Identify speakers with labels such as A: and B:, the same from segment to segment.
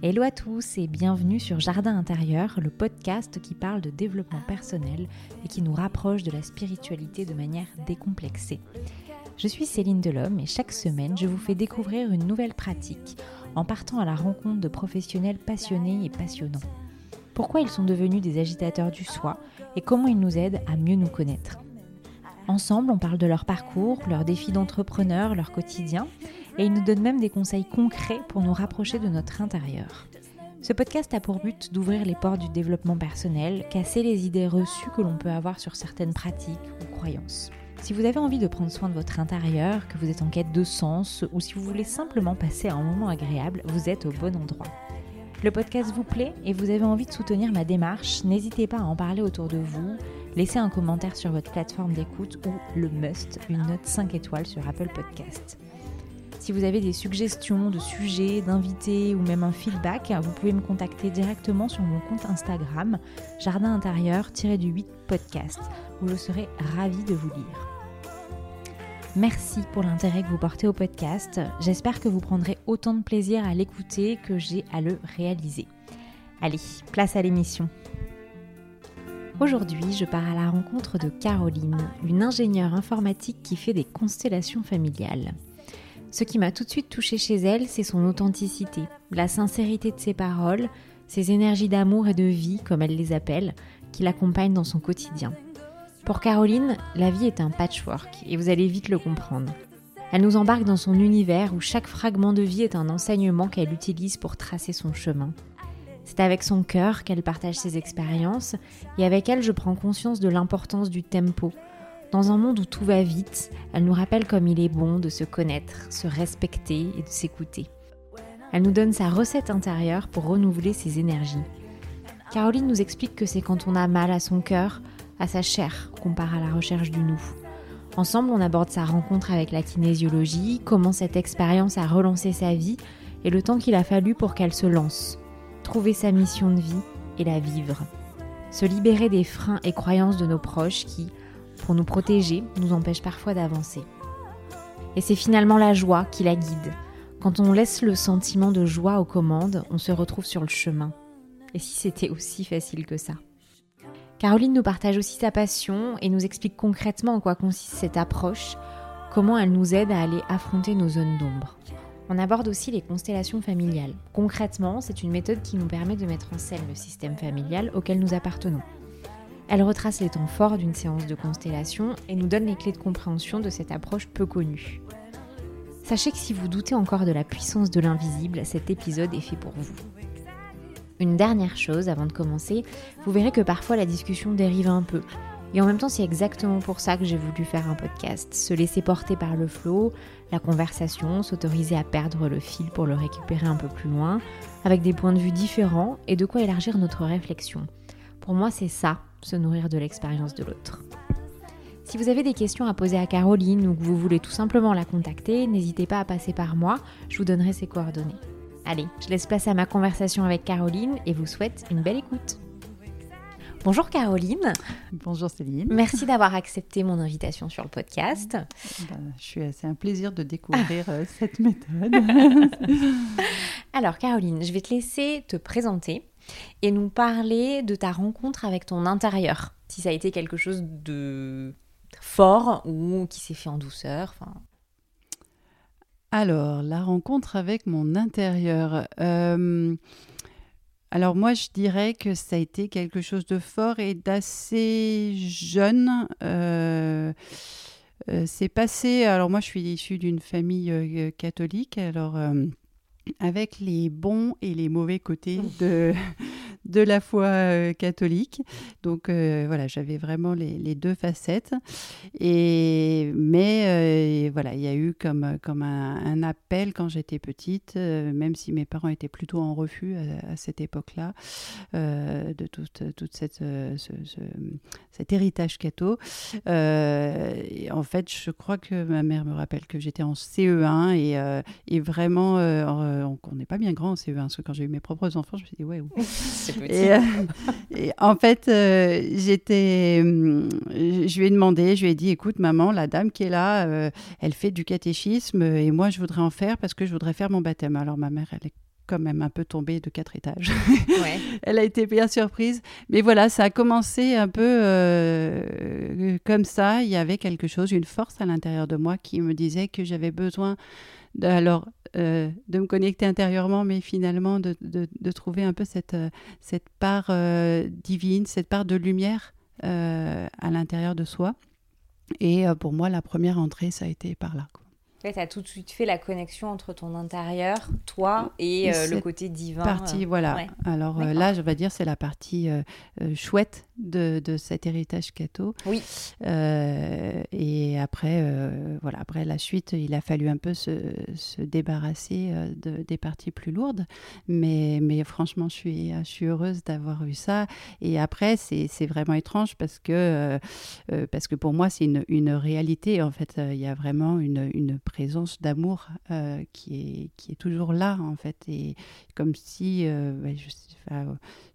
A: Hello à tous et bienvenue sur Jardin intérieur, le podcast qui parle de développement personnel et qui nous rapproche de la spiritualité de manière décomplexée. Je suis Céline Delhomme et chaque semaine je vous fais découvrir une nouvelle pratique en partant à la rencontre de professionnels passionnés et passionnants. Pourquoi ils sont devenus des agitateurs du soi et comment ils nous aident à mieux nous connaître? Ensemble, on parle de leur parcours, leurs défis d'entrepreneur, leur quotidien et il nous donne même des conseils concrets pour nous rapprocher de notre intérieur. Ce podcast a pour but d'ouvrir les portes du développement personnel, casser les idées reçues que l'on peut avoir sur certaines pratiques ou croyances. Si vous avez envie de prendre soin de votre intérieur, que vous êtes en quête de sens ou si vous voulez simplement passer un moment agréable, vous êtes au bon endroit. Le podcast vous plaît et vous avez envie de soutenir ma démarche, n'hésitez pas à en parler autour de vous, laissez un commentaire sur votre plateforme d'écoute ou le must, une note 5 étoiles sur Apple Podcast. Si vous avez des suggestions de sujets, d'invités ou même un feedback, vous pouvez me contacter directement sur mon compte Instagram jardin intérieur-du-8 podcast où je serai ravie de vous lire. Merci pour l'intérêt que vous portez au podcast. J'espère que vous prendrez autant de plaisir à l'écouter que j'ai à le réaliser. Allez, place à l'émission. Aujourd'hui, je pars à la rencontre de Caroline, une ingénieure informatique qui fait des constellations familiales. Ce qui m'a tout de suite touchée chez elle, c'est son authenticité, la sincérité de ses paroles, ses énergies d'amour et de vie, comme elle les appelle, qui l'accompagnent dans son quotidien. Pour Caroline, la vie est un patchwork, et vous allez vite le comprendre. Elle nous embarque dans son univers où chaque fragment de vie est un enseignement qu'elle utilise pour tracer son chemin. C'est avec son cœur qu'elle partage ses expériences, et avec elle je prends conscience de l'importance du tempo, dans un monde où tout va vite, elle nous rappelle comme il est bon de se connaître, se respecter et de s'écouter. Elle nous donne sa recette intérieure pour renouveler ses énergies. Caroline nous explique que c'est quand on a mal à son cœur, à sa chair, qu'on part à la recherche du nous. Ensemble, on aborde sa rencontre avec la kinésiologie, comment cette expérience a relancé sa vie et le temps qu'il a fallu pour qu'elle se lance. Trouver sa mission de vie et la vivre. Se libérer des freins et croyances de nos proches qui, pour nous protéger, nous empêche parfois d'avancer. Et c'est finalement la joie qui la guide. Quand on laisse le sentiment de joie aux commandes, on se retrouve sur le chemin. Et si c'était aussi facile que ça? Caroline nous partage aussi sa passion et nous explique concrètement en quoi consiste cette approche, comment elle nous aide à aller affronter nos zones d'ombre. On aborde aussi les constellations familiales. Concrètement, c'est une méthode qui nous permet de mettre en scène le système familial auquel nous appartenons. Elle retrace les temps forts d'une séance de constellation et nous donne les clés de compréhension de cette approche peu connue. Sachez que si vous doutez encore de la puissance de l'invisible, cet épisode est fait pour vous. Une dernière chose avant de commencer, vous verrez que parfois la discussion dérive un peu. Et en même temps, c'est exactement pour ça que j'ai voulu faire un podcast. Se laisser porter par le flot, la conversation, s'autoriser à perdre le fil pour le récupérer un peu plus loin, avec des points de vue différents et de quoi élargir notre réflexion. Pour moi, c'est ça, se nourrir de l'expérience de l'autre. Si vous avez des questions à poser à Caroline ou que vous voulez tout simplement la contacter, n'hésitez pas à passer par moi, je vous donnerai ses coordonnées. Allez, je laisse place à ma conversation avec Caroline et vous souhaite une belle écoute. Bonjour Caroline.
B: Bonjour Céline.
A: Merci d'avoir accepté mon invitation sur le podcast.
B: Ben, c'est un plaisir de découvrir euh, cette méthode.
A: Alors Caroline, je vais te laisser te présenter et nous parler de ta rencontre avec ton intérieur. Si ça a été quelque chose de fort ou qui s'est fait en douceur.
B: Alors, la rencontre avec mon intérieur. Euh, alors moi, je dirais que ça a été quelque chose de fort et d'assez jeune. Euh, euh, c'est passé. Alors moi, je suis issue d'une famille catholique. Alors avec les bons et les mauvais côtés de, de la foi euh, catholique. Donc euh, voilà, j'avais vraiment les, deux facettes. Et, mais euh, voilà, il y a eu comme, comme un, appel quand j'étais petite, même si mes parents étaient plutôt en refus à, cette époque-là, de toute, toute cette, ce, cet héritage catho. en fait, je crois que ma mère me rappelle que j'étais en CE1 et, et vraiment, on n'est pas bien grand en CE1, parce que quand j'ai eu mes propres enfants, je me suis dit, ouais,
A: euh,
B: et, en fait, euh, j'étais, hum, je lui ai demandé, je lui ai dit, écoute, maman, la dame qui est là, euh, elle fait du catéchisme et moi, je voudrais en faire parce que je voudrais faire mon baptême. Alors ma mère, elle est quand même un peu tombé de quatre étages. Elle a été bien surprise. Mais voilà, ça a commencé un peu euh, comme ça. Il y avait quelque chose, une force à l'intérieur de moi qui me disait que j'avais besoin de, alors, euh, de me connecter intérieurement, mais finalement de, de, trouver un peu cette, euh, cette part divine, cette part de lumière à l'intérieur de soi. Et pour moi, la première entrée, ça a été par là.
A: tu as tout de suite fait la connexion entre ton intérieur, toi, et, le côté divin.
B: Partie, voilà. Alors là, je vais dire, c'est la partie chouette de, de, cet héritage catho.
A: Oui.
B: Euh, et après, euh, voilà, après la suite, il a fallu un peu se, se débarrasser euh, de, des parties plus lourdes. Mais, mais franchement, je suis, je suis heureuse d'avoir eu ça. Et après, c'est vraiment étrange parce que, parce que pour moi, c'est une, une, réalité. En fait, il y a vraiment une, une présence d'amour qui, est, qui est toujours là, en fait. Et comme si, bah, je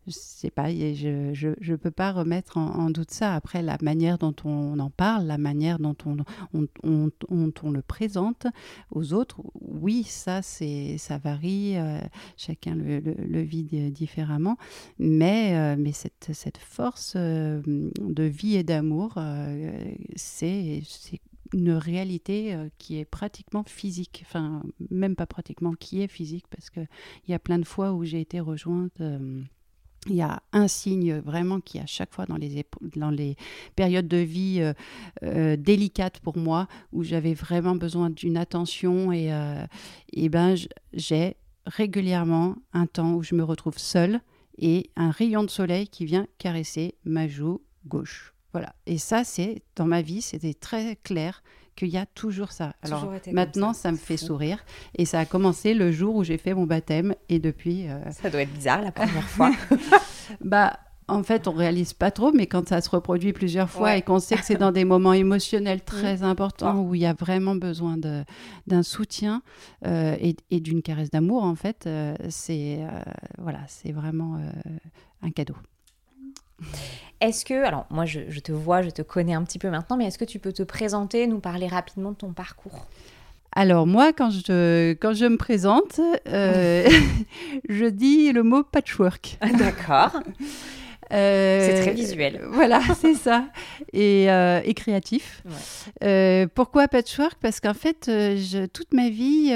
B: je sais pas, je ne peux pas remettre en, doute ça. Après, la manière dont on en parle, la manière dont on, on, on, le présente aux autres, oui, ça, c'est, ça varie, euh, chacun le, le, vit différemment, mais, euh, mais cette, cette force euh, de vie et d'amour, c'est, c'est une réalité qui est pratiquement physique, enfin même pas pratiquement, qui est physique, parce qu'il y a plein de fois où j'ai été rejointe il y a un signe vraiment qui, à chaque fois dans les, dans les périodes de vie euh, euh, délicates pour moi, où j'avais vraiment besoin d'une attention, et, euh, et ben, j'ai régulièrement un temps où je me retrouve seule et un rayon de soleil qui vient caresser ma joue gauche. Voilà. Et ça, c'est dans ma vie, c'était très clair qu'il y a toujours ça. Alors maintenant, ça. me fait sourire. Et ça a commencé le jour où j'ai fait mon baptême. Et depuis. Euh,
A: ça doit être bizarre la première fois.
B: bah. En fait, on réalise pas trop, mais quand ça se reproduit plusieurs fois et qu'on sait que c'est dans des moments émotionnels mm. très importants où il y a vraiment besoin d'un soutien euh, et, d'une caresse d'amour, en fait, euh, c'est voilà, c'est vraiment un cadeau.
A: Est-ce que, alors moi je, te vois, je te connais un petit peu maintenant, mais est-ce que tu peux te présenter, nous parler rapidement de ton parcours?
B: Alors moi, quand je, quand je me présente, euh, je dis le mot patchwork.
A: D'accord. Euh, c'est très visuel.
B: Voilà, c'est ça. Et, euh, et créatif. Euh, pourquoi patchwork? Parce qu'en fait, je, toute ma vie,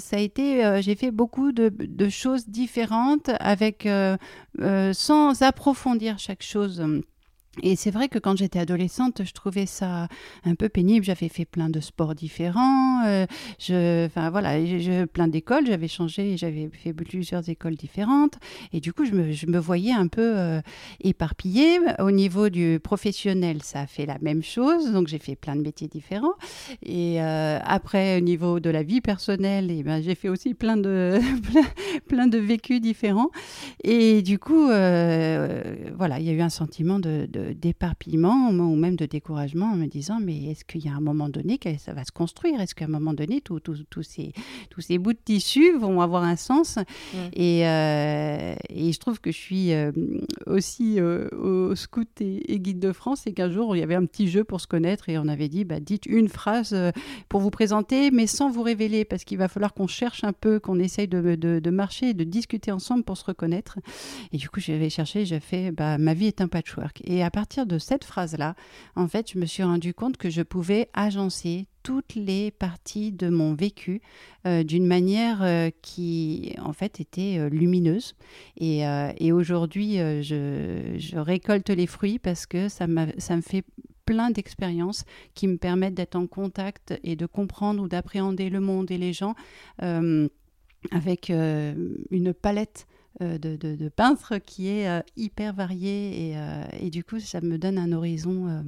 B: ça a été, j'ai fait beaucoup de, de, choses différentes avec, sans approfondir chaque chose. Et c'est vrai que quand j'étais adolescente, je trouvais ça un peu pénible. J'avais fait plein de sports différents. Euh, je, enfin voilà, je, plein d'écoles. J'avais changé, j'avais fait plusieurs écoles différentes. Et du coup, je me, voyais un peu euh, éparpillée. Au niveau du professionnel, ça a fait la même chose. Donc j'ai fait plein de métiers différents. Et euh, après, au niveau de la vie personnelle, et eh ben, j'ai fait aussi plein de, plein, de vécus différents. Et du coup, voilà, il y a eu un sentiment de d'éparpillement ou même de découragement en me disant mais est-ce qu'il y a un moment donné que ça va se construire? Est-ce qu'à un moment donné tous ces, tous ces bouts de tissu vont avoir un sens? Mm. et, euh, et, je trouve que je suis euh, aussi euh, au scout et, guide de France et qu'un jour il y avait un petit jeu pour se connaître et on avait dit bah, dites une phrase pour vous présenter mais sans vous révéler parce qu'il va falloir qu'on cherche un peu, qu'on essaye de, de, de, marcher et de discuter ensemble pour se reconnaître. Et du coup j'avais cherché, j'ai fait bah, ma vie est un patchwork. Et à partir de cette phrase-là, en fait, je me suis rendu compte que je pouvais agencer toutes les parties de mon vécu euh, d'une manière euh, qui, en fait, était euh, lumineuse. Et, aujourd'hui, je, récolte les fruits parce que ça me fait plein d'expériences qui me permettent d'être en contact et de comprendre ou d'appréhender le monde et les gens avec une palette euh, de, de, peintre qui est euh, hyper varié et, euh, et, du coup ça me donne un horizon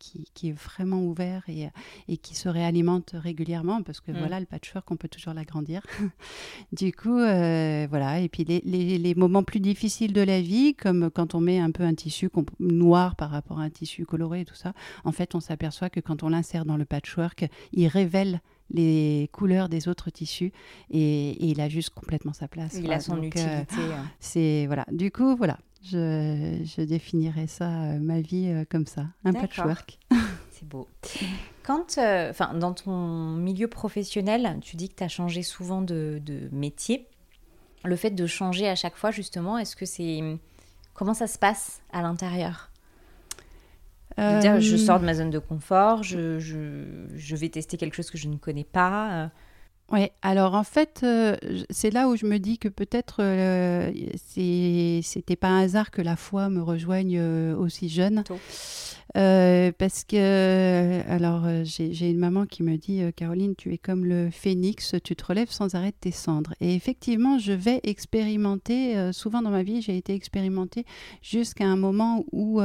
B: qui, qui, est vraiment ouvert et, et, qui se réalimente régulièrement parce que mm. voilà le patchwork on peut toujours l'agrandir du coup voilà et puis les, les, les, moments plus difficiles de la vie comme quand on met un peu un tissu noir par rapport à un tissu coloré et tout ça en fait on s'aperçoit que quand on l'insère dans le patchwork il révèle les couleurs des autres tissus et, il a juste complètement sa place.
A: Il a son euh, utilité. Hein.
B: c'est voilà. Du coup, voilà, je, je définirais ça, euh, ma vie euh, comme ça, un patchwork.
A: c'est beau. Quand, enfin, dans ton milieu professionnel, tu dis que tu as changé souvent de, de métier. Le fait de changer à chaque fois, justement, est-ce que c'est... Comment ça se passe à l'intérieur? Dire, je sors de ma zone de confort, je, je, je, vais tester quelque chose que je ne connais pas.
B: Oui, alors en fait, euh, c'est là où je me dis que peut-être euh, c'était pas un hasard que la foi me rejoigne euh, aussi jeune. Parce que, alors, j'ai une maman qui me dit Caroline, tu es comme le phénix, tu te relèves sans arrêt de tes cendres. Et effectivement, je vais expérimenter, souvent dans ma vie, j'ai été expérimentée jusqu'à un moment où,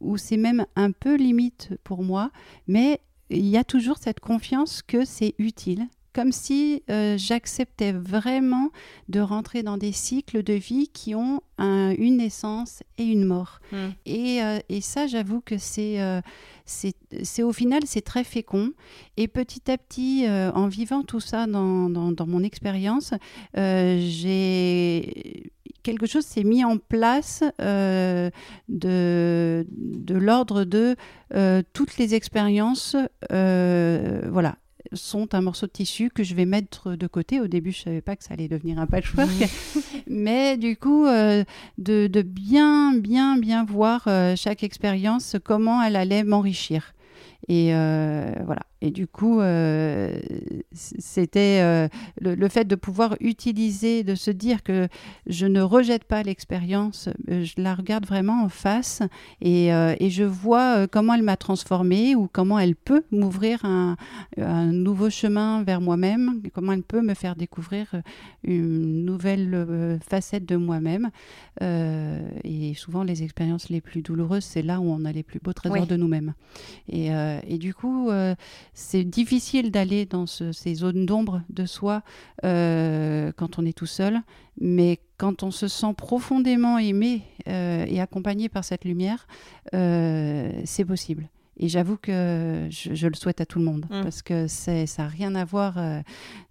B: où c'est même un peu limite pour moi, mais il y a toujours cette confiance que c'est utile comme si euh, j'acceptais vraiment de rentrer dans des cycles de vie qui ont une naissance et une mort. Hmm. Euh, et, ça, j'avoue que euh, c'est au final, c'est très fécond. Et petit à petit, en vivant tout ça dans, dans, mon expérience, j'ai quelque chose s'est mis en place de, de l'ordre de toutes les expériences, voilà, sont un morceau de tissu que je vais mettre de côté. Au début, je savais pas que ça allait devenir un patchwork, mais du coup, euh, de, bien, bien, bien voir euh, chaque expérience, comment elle allait m'enrichir. Et euh, voilà. Et du coup, euh, c'était euh, le, fait de pouvoir utiliser, de se dire que je ne rejette pas l'expérience, je la regarde vraiment en face et, et je vois comment elle m'a transformée ou comment elle peut m'ouvrir un, un, nouveau chemin vers moi-même, comment elle peut me faire découvrir une nouvelle facette de moi-même. et souvent, les expériences les plus douloureuses, c'est là où on a les plus beaux trésors de nous-mêmes. Et, et, du coup, c'est difficile d'aller dans ces zones d'ombre de soi euh, quand on est tout seul, mais quand on se sent profondément aimé euh, et accompagné par cette lumière, euh, c'est possible. Et j'avoue que je, le souhaite à tout le monde mmh. parce que ça n'a rien à voir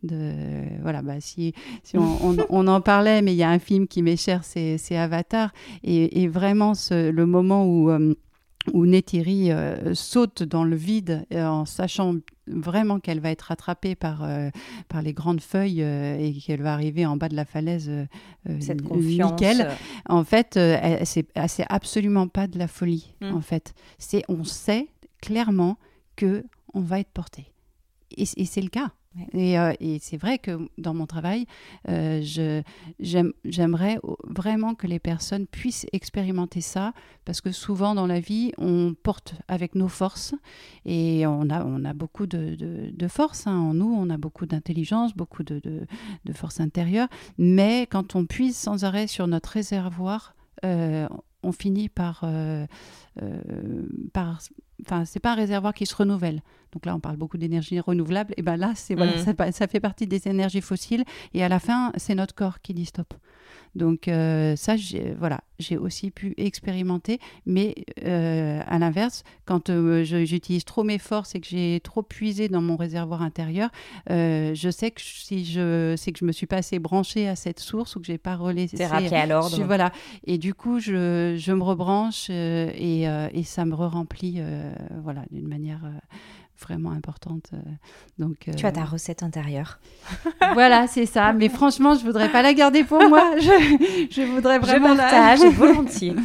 B: de voilà bah si, si on, on, en parlait mais il y a un film qui m'est cher c'est Avatar et, et vraiment ce, le moment où où Neytiri euh, saute dans le vide euh, en sachant vraiment qu'elle va être rattrapée par, euh, par les grandes feuilles et qu'elle va arriver en bas de la falaise
A: Cette confiance.
B: nickel. En fait, c'est absolument pas de la folie. Mmh. En fait, c'est on sait clairement que on va être porté. et c'est le cas. Euh, et, c'est vrai que dans mon travail, euh, j'aimerais vraiment que les personnes puissent expérimenter ça, parce que souvent dans la vie, on porte avec nos forces, et on a, beaucoup de, de, hein. en nous, on a beaucoup d'intelligence, beaucoup de, de, force intérieure, mais quand on puise sans arrêt sur notre réservoir, euh, on finit par enfin c'est pas un réservoir qui se renouvelle. Donc là on parle beaucoup d'énergie renouvelable et ben là c'est voilà, mm. ça, fait partie des énergies fossiles et à la fin c'est notre corps qui dit stop. Donc euh, ça j'ai voilà, j'ai aussi pu expérimenter mais euh, à l'inverse quand euh, j'utilise trop mes forces et que j'ai trop puisé dans mon réservoir intérieur, je sais que si je sais que je me suis pas assez branchée à cette source ou que j'ai pas relaissé
A: à l'ordre.
B: Voilà et du coup je, je me rebranche et, et ça me re-remplit euh, voilà, d'une manière vraiment importante. Euh, donc,
A: tu as ta recette intérieure.
B: voilà, c'est ça. Mais franchement, je voudrais pas la garder pour moi. Je, je voudrais vraiment.
A: Je partage volontiers.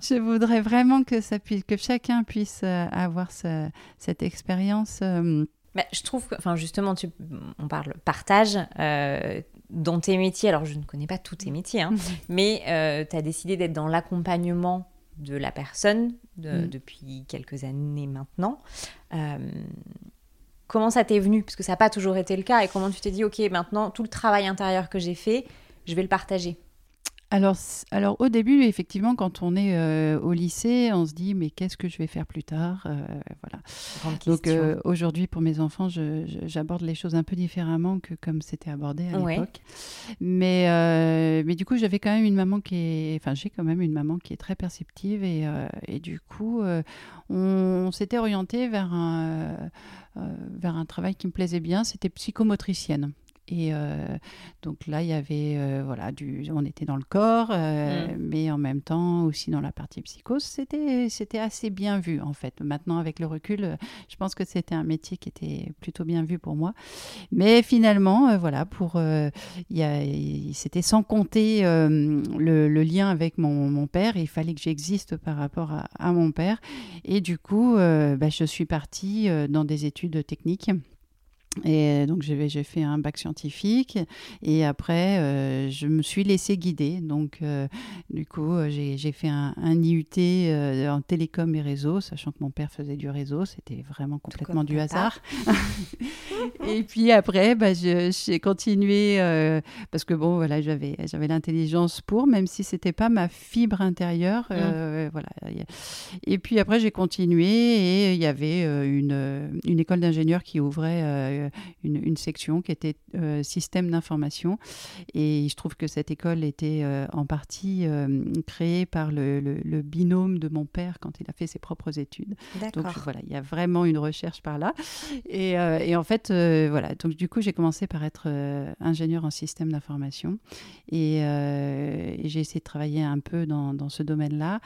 B: je voudrais vraiment que ça puisse, que chacun puisse avoir cette expérience.
A: Mais je trouve que, enfin, justement, tu, on parle partage. dans tes métiers, alors je ne connais pas tous tes métiers, hein, mais tu as décidé d'être dans l'accompagnement de la personne mm. depuis quelques années maintenant. Euh, comment ça t'est venu? Parce que ça n'a pas toujours été le cas. Et comment tu t'es dit, OK, maintenant, tout le travail intérieur que j'ai fait, je vais le partager
B: alors, alors au début, effectivement, quand on est euh, au lycée, on se dit mais qu'est-ce que je vais faire plus tard euh, Voilà. Donc euh, aujourd'hui, pour mes enfants, j'aborde les choses un peu différemment que comme c'était abordé à l'époque. Mais, mais du coup, j'avais quand même une maman qui est, enfin j'ai quand même une maman qui est très perceptive et, et du coup, on, on s'était orienté vers un vers un travail qui me plaisait bien. C'était psychomotricienne. Et donc là, il y avait, voilà, du, on était dans le corps, mm. mais en même temps aussi dans la partie psychose. C'était, c'était assez bien vu en fait. Maintenant, avec le recul, je pense que c'était un métier qui était plutôt bien vu pour moi. Mais finalement, voilà, pour, c'était sans compter le, lien avec mon, mon, père. Il fallait que j'existe par rapport à, à, mon père. Et du coup, bah, je suis partie dans des études techniques. Et donc j'ai fait un bac scientifique et après euh, je me suis laissée guider. Donc euh, du coup euh, j'ai fait un, IUT en télécom et réseau, sachant que mon père faisait du réseau, c'était vraiment complètement du hasard. et puis après bah, j'ai continué parce que bon voilà j'avais j'avais l'intelligence pour, même si c'était pas ma fibre intérieure. Mmh. voilà. Et puis après j'ai continué et il y avait une, une école d'ingénieur qui ouvrait une, section qui était euh, système d'information. Et je trouve que cette école était euh, en partie euh, créée par le, binôme de mon père quand il a fait ses propres études. Donc voilà, il y a vraiment une recherche par là. Et, en fait, voilà, donc du coup, j'ai commencé par être ingénieur en système d'information. Et, j'ai essayé de travailler un peu dans, dans ce domaine-là.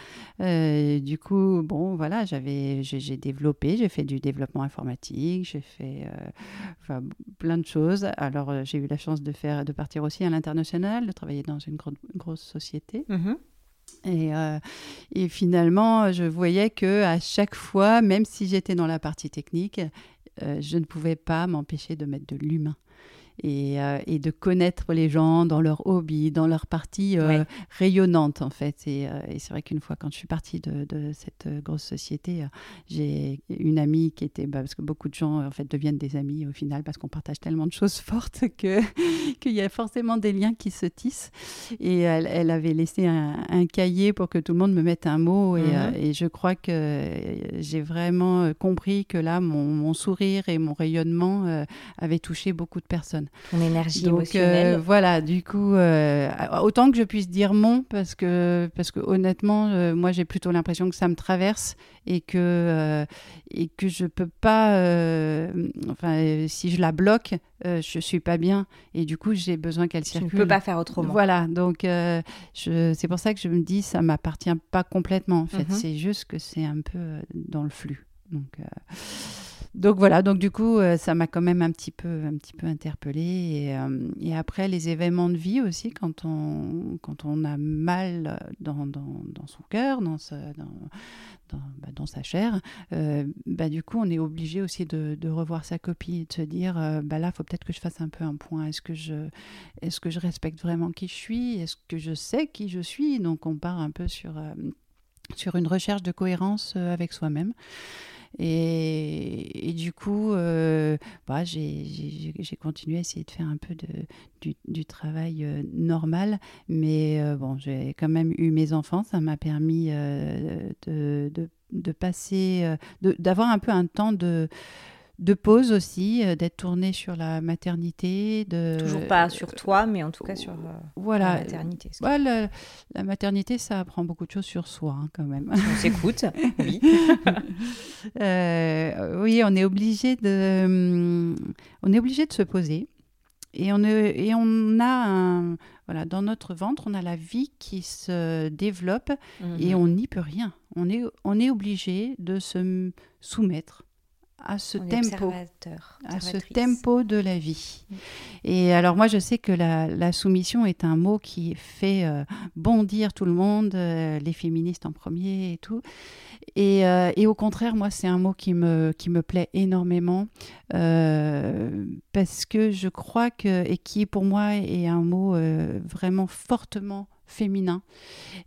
B: du coup, bon, voilà, j'avais, j'ai développé, j'ai fait du développement informatique, j'ai fait enfin, plein de choses. Alors, euh, j'ai eu la chance de, faire, de partir aussi à l'international, de travailler dans une grosse société. Mm-hmm. Et, euh, et, finalement, je voyais que à chaque fois, même si j'étais dans la partie technique, euh, je ne pouvais pas m'empêcher de mettre de l'humain. Euh, et, de connaître les gens dans leur hobby, dans leur partie euh, rayonnante en fait. Euh, et, c'est vrai qu'une fois quand je suis partie de, cette grosse société, j'ai une amie qui était, bah, parce que beaucoup de gens en fait deviennent des amis au final parce qu'on partage tellement de choses fortes que qu'il y a forcément des liens qui se tissent. Et elle, avait laissé un, cahier pour que tout le monde me mette un mot. Et, mhm. je crois que j'ai vraiment compris que là, mon, mon, sourire et mon rayonnement avaient touché beaucoup de personnes.
A: Ton énergie Donc, émotionnelle.
B: Euh, voilà, du coup, euh, autant que je puisse dire mon, parce que, parce que honnêtement, euh, moi, j'ai plutôt l'impression que ça me traverse et que, et que je peux pas. enfin, si je la bloque, je suis pas bien et du coup, j'ai besoin qu'elle circule.
A: Tu ne peux pas faire autrement.
B: Voilà, donc c'est pour ça que je me dis, ça m'appartient pas complètement. En fait, mhm. c'est juste que c'est un peu dans le flux. Donc donc voilà, donc du coup, euh, ça m'a quand même un petit peu, un petit peu interpellée. Et, euh, et, après, les événements de vie aussi, quand on, quand on a mal dans, dans, dans son cœur, dans, sa, dans, dans, bah, sa chair, euh, bah, du coup, on est obligé aussi de, revoir sa copie de se dire, bah là, faut peut-être que je fasse un peu un point. Est-ce que, je, est-ce que je respecte vraiment qui je suis? Est-ce que je sais qui je suis? Donc on part un peu sur, sur une recherche de cohérence avec soi-même. Et, du coup, euh, bah, j'ai continué à essayer de faire un peu de, du, travail euh, normal. Mais euh, bon, j'ai quand même eu mes enfants. Ça m'a permis de, de, de, passer, d'avoir un peu un temps de de pause aussi, euh, d'être tournée sur la maternité. De...
A: Toujours pas sur toi, mais en tout cas sur euh,
B: voilà.
A: la maternité.
B: la, maternité, ça apprend beaucoup de choses sur soi hein, quand même.
A: On s'écoute, oui.
B: Euh, oui, on est obligé de, hum, on est obligé de se poser. Et on, est, et on a un, voilà, dans notre ventre, on a la vie qui se développe et mhm. on n'y peut rien. On est, on est obligé de se soumettre à ce tempo, à ce tempo de la vie. Mm. Et alors moi, je sais que la, soumission est un mot qui fait euh, bondir tout le monde, euh, les féministes en premier et tout. Et, euh, et au contraire, moi, c'est un mot qui me, qui me plaît énormément parce que je crois que, et qui pour moi est un mot vraiment fortement féminin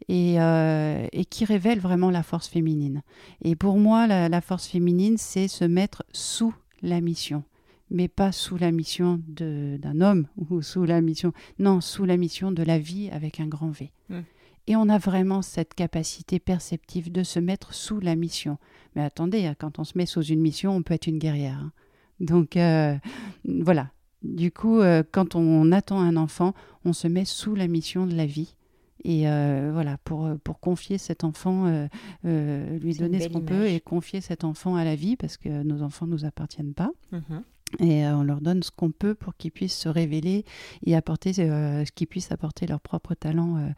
B: euh, et, qui révèle vraiment la force féminine. Et pour moi, la, force féminine, c'est se mettre sous la mission mais pas sous la mission d'un homme ou sous la mission, non, sous la mission de la vie avec un grand V. Hmm. Et on a vraiment cette capacité perceptive de se mettre sous la mission. Mais attendez, hein, quand on se met sous une mission, on peut être une guerrière. Hein. Donc euh, voilà. Du coup, euh, quand on attend un enfant, on se met sous la mission de la vie et euh, voilà, pour, euh, pour confier cet enfant, euh, lui donner ce qu'on peut et confier cet enfant à la vie, parce que nos enfants ne nous appartiennent pas. Mhm. Et on leur donne ce qu'on peut pour qu'ils puissent se révéler et apporter ce qu'ils puissent apporter leur propre talent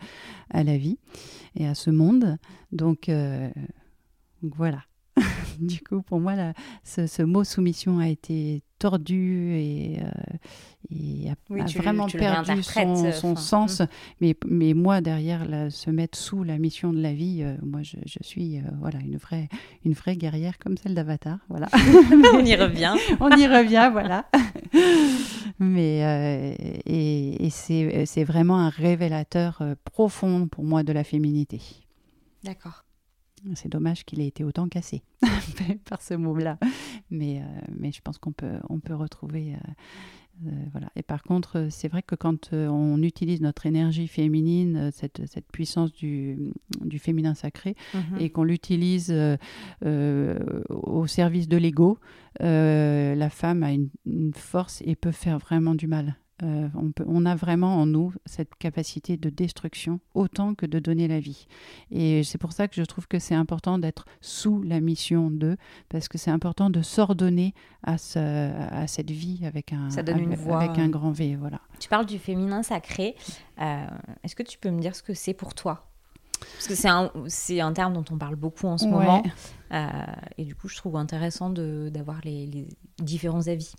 B: à la vie et à ce monde. Donc, donc voilà. du coup, pour moi, ce, mot soumission a été tordu et, euh, a, vraiment perdu son, sens. Hmm. Mais, mais moi, derrière, se mettre sous la mission de la vie, euh, moi, je, suis euh, voilà, une, vraie, une vraie guerrière comme celle d'Avatar. Voilà.
A: On y revient.
B: On y revient, voilà. mais, et, et c'est vraiment un révélateur profond pour moi de la féminité.
A: D'accord.
B: C'est dommage qu'il ait été autant cassé par ce mot-là. Mais, euh, mais je pense qu'on peut, on peut retrouver. Euh, euh, voilà. Et par contre, c'est vrai que quand on utilise notre énergie féminine, cette, cette puissance du, du, féminin sacré, mhm. et qu'on l'utilise au service de l'ego, la femme a une, force et peut faire vraiment du mal. Euh, on, peut, on, a vraiment en nous cette capacité de destruction autant que de donner la vie. Et c'est pour ça que je trouve que c'est important d'être sous la mission d'eux, parce que c'est important de s'ordonner à, à cette vie avec un, avec, un grand V. Voilà.
A: Tu parles du féminin sacré. Euh, est-ce que tu peux me dire ce que c'est pour toi? Parce que c'est un, un, terme dont on parle beaucoup en ce moment. Euh, et du coup, je trouve intéressant d'avoir les, les différents avis.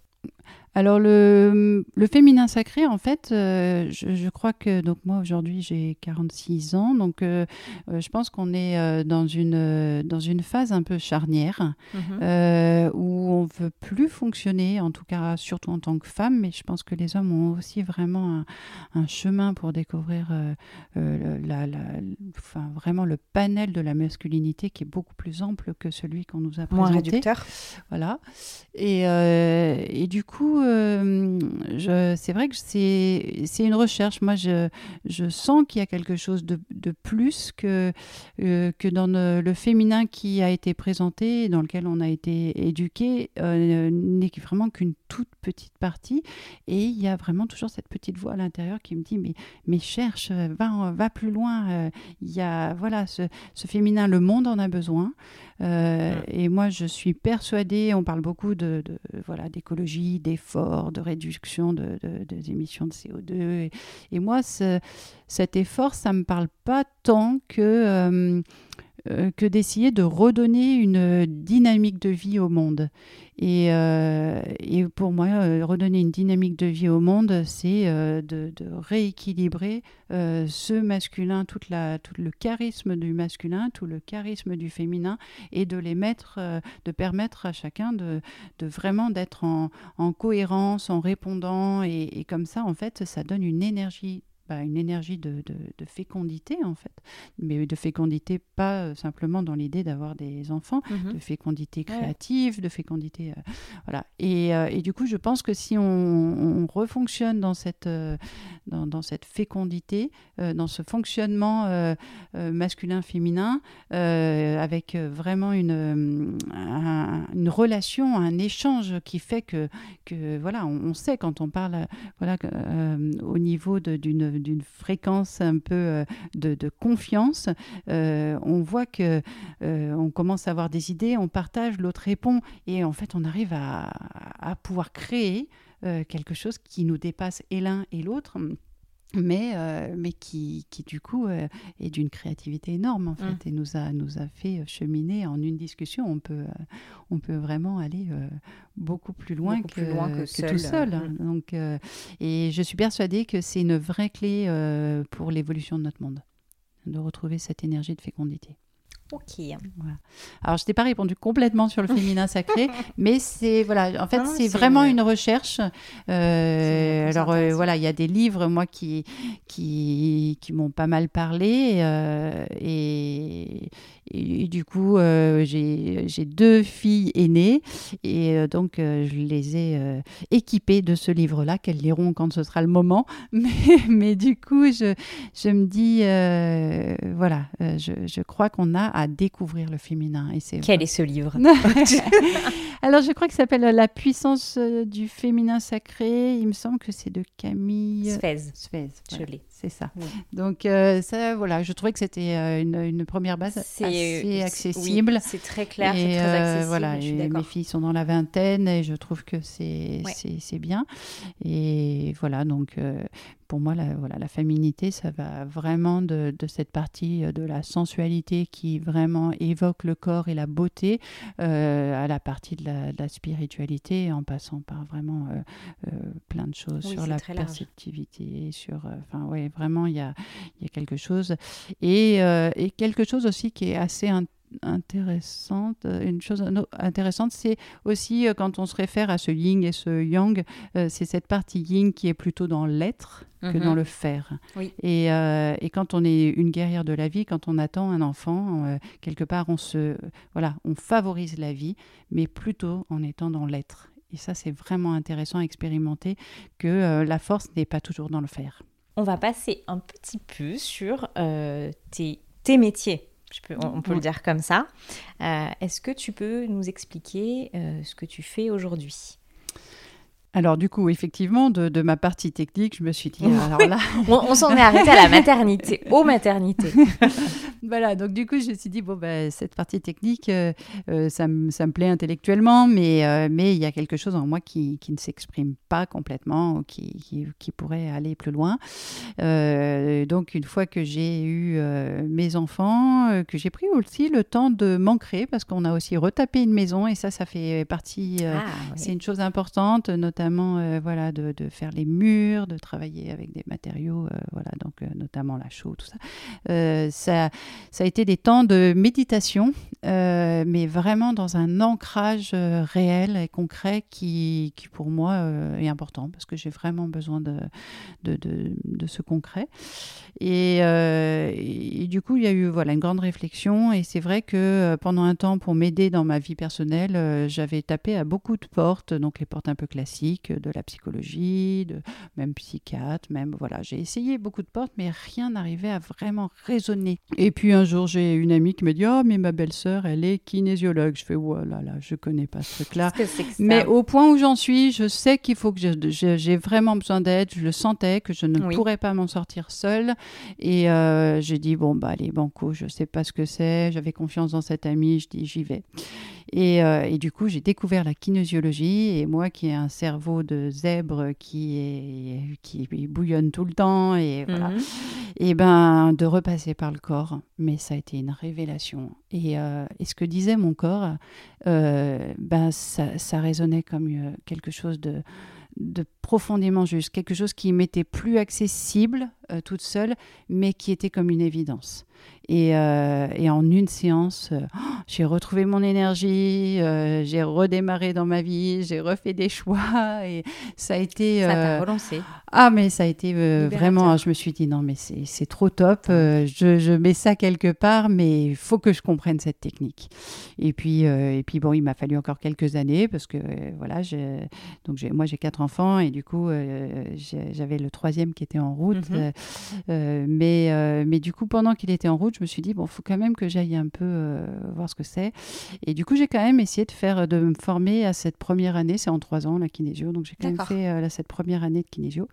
B: Alors le, le, féminin sacré, en fait, euh, je, crois que donc moi aujourd'hui j'ai 46 ans, donc euh, euh, je pense qu'on est dans une dans une phase un peu charnière mhm. où on veut plus fonctionner, en tout cas surtout en tant que femme, mais je pense que les hommes ont aussi vraiment un, chemin pour découvrir la, enfin, vraiment le panel de la masculinité qui est beaucoup plus ample que celui qu'on nous a présenté.
A: Moins réducteur.
B: Voilà. Et, et du coup euh, c'est vrai que c'est une recherche. Moi, je, sens qu'il y a quelque chose de, plus que, euh, dans le, féminin qui a été présenté, dans lequel on a été éduqué, euh, n'est vraiment qu'une toute petite partie. Et il y a vraiment toujours cette petite voix à l'intérieur qui me dit mais, cherche, va, plus loin. Il y a voilà ce féminin, le monde en a besoin. Et moi, je suis persuadée, on parle beaucoup de, de voilà d'écologie, d'effort, de réduction de, des émissions de CO2. Et, moi, cet effort, ça ne me parle pas tant que... Euh, que d'essayer de redonner une dynamique de vie au monde. Et, euh, et pour moi, euh, redonner une dynamique de vie au monde, c'est de, rééquilibrer ce masculin, toute la, tout le charisme du masculin, tout le charisme du féminin, et de les mettre, de permettre à chacun de, de vraiment d'être en, en, cohérence, en répondant, et comme ça, en fait, ça donne une énergie bah, une énergie de, de, fécondité en fait, mais de fécondité pas euh, simplement dans l'idée d'avoir des enfants, mhm. de fécondité créative, de fécondité, euh, voilà. Et, euh, et, du coup, je pense que si on, on refonctionne dans cette, dans, dans, cette fécondité, dans ce fonctionnement masculin-féminin, avec vraiment une, une relation, un échange qui fait que, que voilà, on, on sait quand on parle, voilà, au niveau d'une d'une fréquence un peu euh, de, confiance, euh, on voit que euh, on commence à avoir des idées, on partage, l'autre répond, et en fait on arrive à, à pouvoir créer quelque chose qui nous dépasse et l'un et l'autre mais, euh, mais qui, qui, du coup euh, est d'une créativité énorme en fait mmh. et nous a, nous a fait cheminer en une discussion. On peut, euh, on peut vraiment aller beaucoup plus loin, que, que, tout seul. Mmh. Donc, et je suis persuadée que c'est une vraie clé pour l'évolution de notre monde, de retrouver cette énergie de fécondité.
A: Ok.
B: Alors, je t'ai pas répondu complètement sur le féminin sacré, mais c'est voilà, en fait, c'est vraiment une recherche. Euh, alors euh, voilà, il y a des livres moi qui qui, qui m'ont pas mal parlé euh, et, et, du coup, euh, j'ai deux filles aînées et euh, donc euh, je les ai équipées de ce livre-là qu'elles liront quand ce sera le moment. Mais, mais du coup, je, je me dis, voilà, je, je, crois qu'on a à découvrir le féminin. Et
A: Quel est ce livre?
B: Alors, je crois que ça s'appelle La puissance du féminin sacré. Il me semble que c'est de Camille
A: Sfez.
B: Sfez
A: Je l'ai
B: c'est ça. Donc euh, ça, voilà, je trouvais que c'était euh, une, première base assez accessible.
A: c'est très clair, c'est très accessible.
B: voilà, mes filles sont dans la vingtaine et je trouve que c'est c'est bien. Et voilà, donc pour moi, la, voilà, la féminité, ça va vraiment de, cette partie euh, de la sensualité qui vraiment évoque le corps et la beauté euh, à la partie de la, spiritualité, en passant par vraiment euh, plein de choses sur la perceptivité, sur, enfin, ouais, vraiment, il y a, y a, quelque chose. Et, et, quelque chose aussi qui est assez intéressant intéressante. Euh, une chose intéressante, c'est aussi euh, quand on se réfère à ce yin et ce yang, euh, c'est cette partie yin qui est plutôt dans l'être que dans mhm. le faire. Et, et, quand on est une guerrière de la vie, quand on attend un enfant, quelque part, on se, voilà, on favorise la vie, mais plutôt en étant dans l'être. Et ça, c'est vraiment intéressant à expérimenter que la force n'est pas toujours dans le faire.
A: On va passer un petit peu sur tes, tes métiers on, peut le dire comme ça. Euh, est-ce que tu peux nous expliquer euh, ce que tu fais aujourd'hui?
B: Alors du coup, effectivement, de, ma partie technique, je me suis dit, alors là...
A: on, s'en est arrêté à la maternité, aux maternités.
B: voilà, donc du coup, je me suis dit, bon, ben, cette partie technique, euh, euh, ça, me, ça, me plaît intellectuellement, mais, euh, mais il y a quelque chose en moi qui, qui ne s'exprime pas complètement, ou qui, qui, pourrait aller plus loin. donc une fois que j'ai eu mes enfants, que j'ai pris aussi le temps de m'ancrer, parce qu'on a aussi retapé une maison, et ça, ça fait partie, ah, c'est une chose importante, notamment euh, voilà, de, faire les murs, de travailler avec des matériaux, euh, voilà, donc euh, notamment la chaux, tout ça. ça. Ça a été des temps de méditation, mais vraiment dans un ancrage réel et concret qui, qui pour moi est important parce que j'ai vraiment besoin de, de, de, de ce concret. Et, et, du coup, il y a eu voilà, une grande réflexion et c'est vrai que pendant un temps, pour m'aider dans ma vie personnelle, j'avais tapé à beaucoup de portes, donc les portes un peu classiques de la psychologie, de même psychiatre, même voilà, j'ai essayé beaucoup de portes, mais rien n'arrivait à vraiment résonner. Et puis un jour, j'ai une amie qui me dit "Oh, mais ma belle-sœur, elle est kinésiologue." Je fais "Oh là là, je connais pas ce truc-là." Mais au point où j'en suis, je sais qu'il faut que j'ai vraiment besoin d'aide. Je le sentais que je ne pourrais pas m'en sortir seule. Et euh, j'ai dit bon bah allez banco, je sais pas ce que c'est. J'avais confiance dans cette amie. Je dis j'y vais. Euh, et, du coup, j'ai découvert la kinésiologie. Et moi, qui ai un cerveau de zèbre qui, est, qui bouillonne tout le temps, et voilà, mhm. et ben, de repasser par le corps. Mais ça a été une révélation. Et, euh, ce que disait mon corps, euh, ben, ça, ça, résonnait comme quelque chose de de profondément juste, quelque chose qui m'était plus accessible toute seule, mais qui était comme une évidence. Euh, et, en une séance, euh, j'ai retrouvé mon énergie, euh, j'ai redémarré dans ma vie, j'ai refait des choix et ça a été.
A: ça t'a relancé.
B: Ah, mais ça a été vraiment. Je me suis dit non, mais c'est trop top. Je, je, mets ça quelque part, mais il faut que je comprenne cette technique. Et puis, et puis bon, il m'a fallu encore quelques années parce que voilà, donc moi j'ai quatre enfants et du coup j'avais le troisième qui était en route. Mhm. Mais, mais du coup, pendant qu'il était en route, je me suis dit, bon, il faut quand même que j'aille un peu euh, voir ce que c'est. Et du coup, j'ai quand même essayé de faire, de me former à cette première année. C'est en trois ans, la kinésio. Donc, j'ai quand même fait euh, cette première année de kinésio.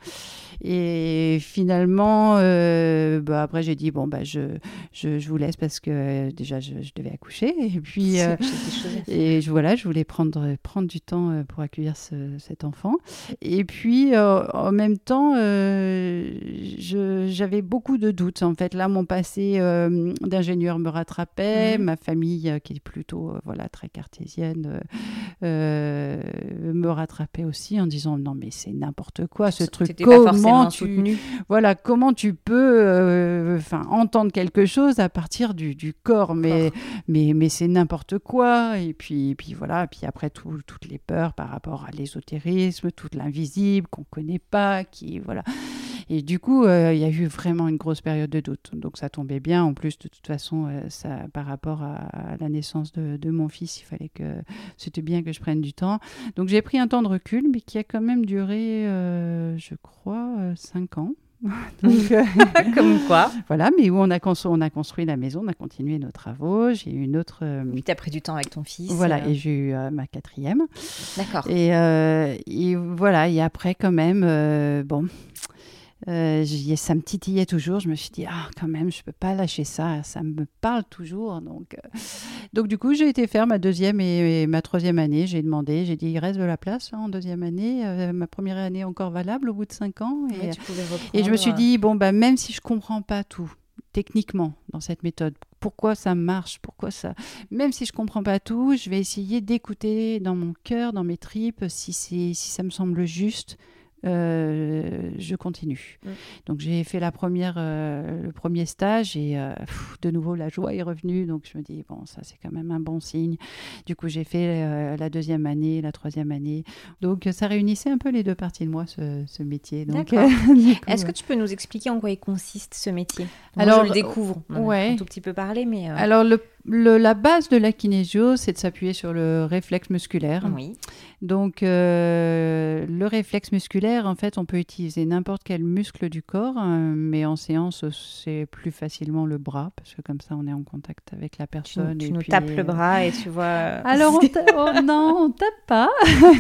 B: Et finalement, euh, bah, après, j'ai dit, bon, bah, je, je, je, vous laisse parce que déjà, je, devais accoucher. Et puis, et je, voilà, je voulais prendre, prendre du temps pour accueillir cet enfant. Et puis, en même temps, j'avais beaucoup de doutes. En fait, là, mon passé euh, d'ingénieur me rattrapait, mhm. ma famille euh, qui est plutôt euh, voilà très cartésienne me rattrapait aussi en disant non mais c'est n'importe quoi ce truc. comment tu voilà comment tu peux enfin entendre quelque chose à partir du, du corps? Mais mais mais c'est n'importe quoi. Et puis puis voilà. Puis après toutes les peurs par rapport à l'ésotérisme tout l'invisible qu'on connaît pas qui voilà et du coup, euh, il y a eu vraiment une grosse période de doute. Donc ça tombait bien. En plus, de toute façon, euh, ça, par rapport à, la naissance de, mon fils, il fallait que c'était bien que je prenne du temps. Donc j'ai pris un temps de recul, mais qui a quand même duré, euh, je crois, cinq ans.
A: Comme quoi.
B: Voilà, mais où on a, on a construit la maison, on a continué nos travaux. J'ai eu une autre.
A: Puis tu as pris du temps avec ton fils.
B: Voilà, et j'ai eu ma quatrième.
A: D'accord.
B: Et, et, voilà, et après, quand même, bon, Euh, ça me titillait toujours. Je me suis dit, ah, quand même, je ne peux pas lâcher ça. Ça me parle toujours. Donc, euh, donc du coup, j'ai été faire ma deuxième et, ma troisième année. J'ai demandé, j'ai dit, il reste de la place hein, en deuxième année. Euh, ma première année encore valable au bout de cinq ans. Et, et je me suis dit, bon, bah, même si je ne comprends pas tout, techniquement dans cette méthode. Pourquoi ça marche Pourquoi ça Même si je comprends pas tout, je vais essayer d'écouter dans mon cœur, dans mes tripes, si si ça me semble juste, euh, je continue. Mm. Donc j'ai fait la première, euh, le premier stage et euh, de nouveau la joie est revenue. Donc je me dis bon ça c'est quand même un bon signe. Du coup j'ai fait la deuxième année, la troisième année. Donc ça réunissait un peu les deux parties de moi ce, métier. Donc
A: est-ce que tu peux nous expliquer en quoi il consiste ce métier? Alors je le découvre. On ouais. un tout petit peu parlé mais.
B: Alors le la base de la kinésio, c'est de s'appuyer sur le réflexe musculaire.
A: Oui.
B: Donc, euh, le réflexe musculaire, en fait, on peut utiliser n'importe quel muscle du corps, euh, mais en séance, c'est plus facilement le bras, parce que comme ça, on est en contact avec la personne.
A: Tu, nous tapes le bras et tu vois.
B: Alors, oh non, on tape pas.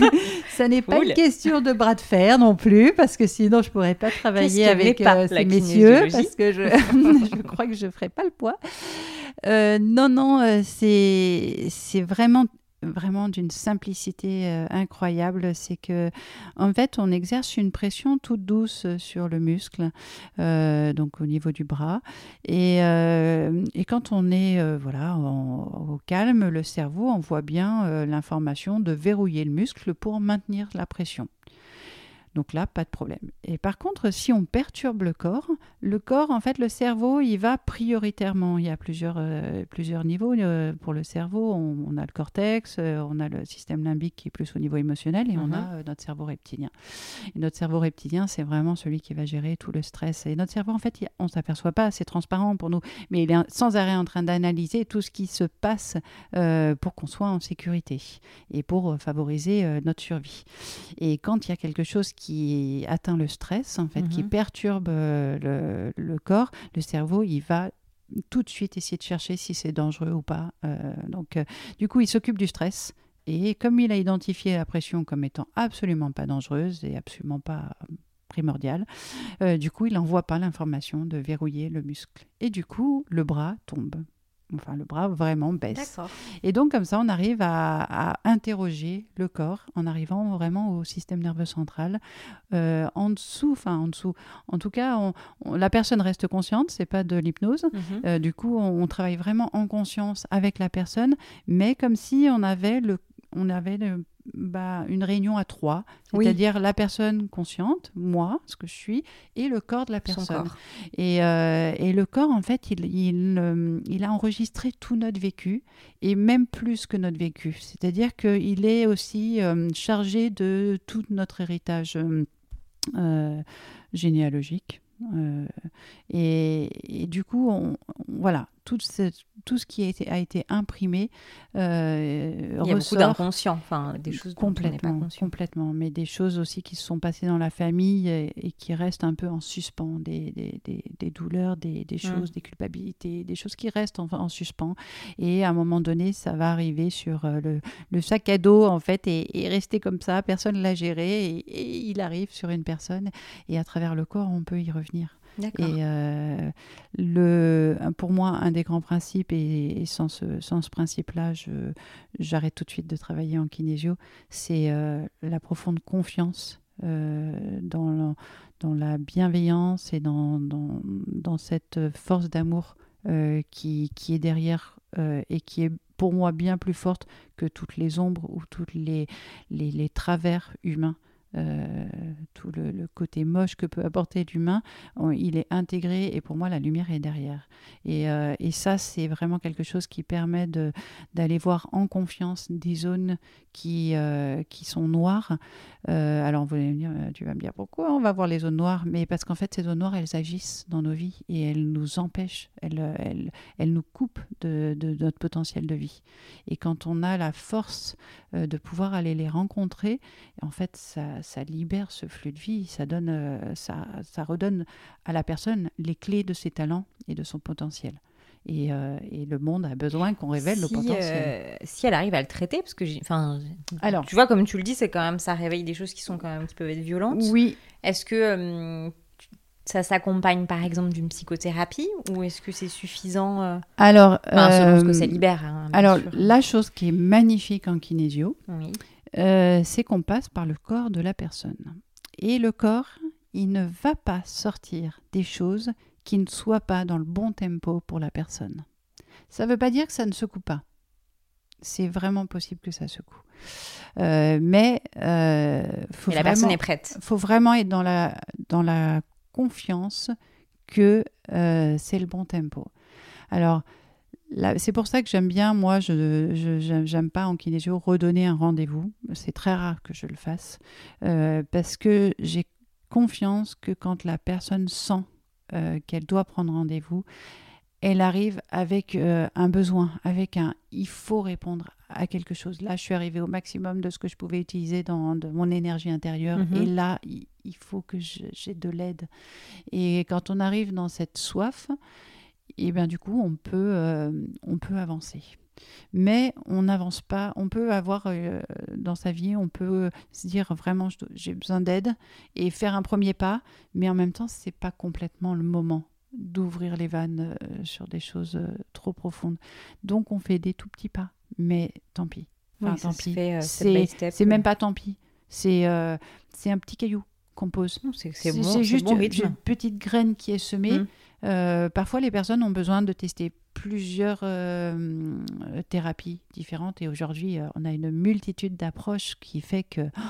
B: ça n'est pas une question de bras de fer non plus, parce que sinon, je pourrais pas travailler avec euh, ces messieurs, parce que je, je crois que je ferai pas le poids. Non, non, euh, c'est vraiment vraiment d'une simplicité euh, incroyable, c'est que en fait on exerce une pression toute douce sur le muscle, euh, donc au niveau du bras, et, et quand on est voilà au calme, le cerveau envoie bien l'information de verrouiller le muscle pour maintenir la pression. Donc là, pas de problème. Et par contre, si on perturbe le corps, le corps, en fait, le cerveau, il va prioritairement. Il y a plusieurs, euh, plusieurs niveaux euh, pour le cerveau. On, a le cortex, euh, on a le système limbique qui est plus au niveau émotionnel et on a mhm. notre cerveau reptilien. Et notre cerveau reptilien, c'est vraiment celui qui va gérer tout le stress. Et notre cerveau, en fait, on ne s'aperçoit pas, c'est transparent pour nous, mais il est sans arrêt en train d'analyser tout ce qui se passe pour qu'on soit en sécurité et pour favoriser notre survie. Et quand il y a quelque chose qui qui atteint le stress, en fait, qui mhm. perturbe euh, le, corps, le cerveau, il va tout de suite essayer de chercher si c'est dangereux ou pas. Euh, donc, euh, du coup, il s'occupe du stress. Et comme il a identifié la pression comme étant absolument pas dangereuse et absolument pas primordiale, du coup, il n'envoie pas l'information de verrouiller le muscle. Et du coup, le bras tombe enfin le bras vraiment baisse. Et donc comme ça, on arrive à, interroger le corps en arrivant vraiment au système nerveux central. Euh, en dessous, enfin en dessous, en tout cas, la personne reste consciente, c'est pas de l'hypnose. Mhm. Euh, du coup, on, travaille vraiment en conscience avec la personne, mais comme si on avait le, on avait le bah, une réunion à trois, c'est-à-dire la personne consciente, moi, ce que je suis, et le corps de la personne. Et, euh, et, le corps, en fait, il, il, euh, il, a enregistré tout notre vécu, et même plus que notre vécu. C'est-à-dire qu'il est aussi euh, chargé de tout notre héritage généalogique. Et, et, du coup, on, voilà, tout, ce, tout ce qui a été, a été imprimé
A: euh, Il y a beaucoup d'inconscient, enfin des choses
B: complètement, pas complètement, mais des choses aussi qui se sont passées dans la famille et, qui restent un peu en suspens, des, des, des, douleurs, des, mmh. choses, des culpabilités, des choses qui restent en, en, suspens. Et à un moment donné, ça va arriver sur euh, le, le sac à dos en fait et, et rester comme ça, personne l'a géré et il arrive sur une personne et à travers le corps, on peut y revenir. Et euh, le, pour moi, un des grands principes, et, sans, ce, sans ce principe-là, j'arrête tout de suite de travailler en kinésio, c'est euh, la profonde confiance euh, dans, dans la bienveillance et dans, dans, cette force d'amour qui, qui est derrière et qui est pour moi bien plus forte que toutes les ombres ou les, les, les travers humains. Euh, tout le, côté moche que peut apporter l'humain, il est intégré et pour moi la lumière est derrière. Et, euh, et ça, c'est vraiment quelque chose qui permet d'aller voir en confiance des zones qui, euh, qui sont noires. alors vous allez me dire, tu vas me dire pourquoi on va voir les zones noires, mais parce qu'en fait ces zones noires, elles agissent dans nos vies et elles nous empêchent, elles, elles, elles nous coupent de, de, notre potentiel de vie. Et quand on a la force de pouvoir aller les rencontrer, en fait ça ça libère ce flux de vie, ça, donne, euh, ça, ça redonne à la personne les clés de ses talents et de son potentiel. Et, euh, et, le monde a besoin qu'on révèle le potentiel. Euh,
A: si elle arrive à le traiter, parce que, enfin, alors, tu vois, comme tu le dis, c'est quand même, ça réveille des choses qui sont quand même, qui peuvent être violentes.
B: Oui.
A: Est-ce que Ça s'accompagne par exemple d'une psychothérapie ou est-ce que c'est suffisant
B: Alors,
A: selon ce que ça libère. Hein,
B: alors, la chose qui est magnifique en kinésio, c'est qu'on passe par le corps de la personne. Et le corps, il ne va pas sortir des choses qui ne soient pas dans le bon tempo pour la personne. Ça ne veut pas dire que ça ne secoue pas. C'est vraiment possible que ça secoue. Euh, mais, euh, faut
A: la personne est prête.
B: Il faut vraiment être dans la, dans la confiance que euh, c'est le bon tempo. Alors, c'est pour ça que j'aime bien, moi, je n'aime pas en kinésio redonner un rendez-vous. C'est très rare que je le fasse euh, parce que j'ai confiance que quand la personne sent euh, qu'elle doit prendre rendez-vous, elle arrive avec euh, un besoin, avec un il faut répondre à quelque chose. Là, je suis arrivée au maximum de ce que je pouvais utiliser dans mon énergie intérieure. Mhm. Et là, il, faut que j'ai de l'aide. Et quand on arrive dans cette soif, et bien du coup, on peut, euh, on peut avancer. Mais on n'avance pas. On peut avoir euh, dans sa vie, on peut se dire vraiment j'ai besoin d'aide et faire un premier pas, mais en même temps, c'est pas complètement le moment d'ouvrir les vannes euh, sur des choses trop profondes. Donc on fait des tout petits pas, mais tant pis.
A: Enfin, tant pis.
B: C'est même pas tant pis. C'est c'est un petit caillou qu'on pose.
A: C'est bon, juste bon
B: une petite graine qui est semée. Mmh. Euh, parfois, les personnes ont besoin de tester plusieurs euh, thérapies différentes. Et aujourd'hui, euh, on a une multitude d'approches qui fait que oh,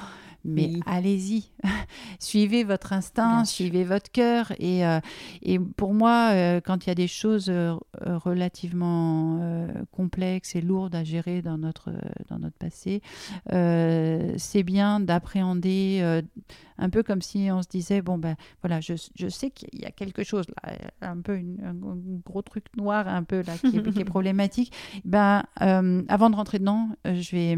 B: mais allez-y, suivez votre instinct, suivez votre cœur. Et, euh, et pour moi, euh, quand il y a des choses euh, relativement complexes et lourdes à gérer dans notre, dans notre passé, c'est bien d'appréhender un peu comme si on se disait, bon ben voilà, je, je sais qu'il y a quelque chose là, un peu un, gros truc noir un peu là qui est, qui est problématique. Ben, avant de rentrer dedans, je vais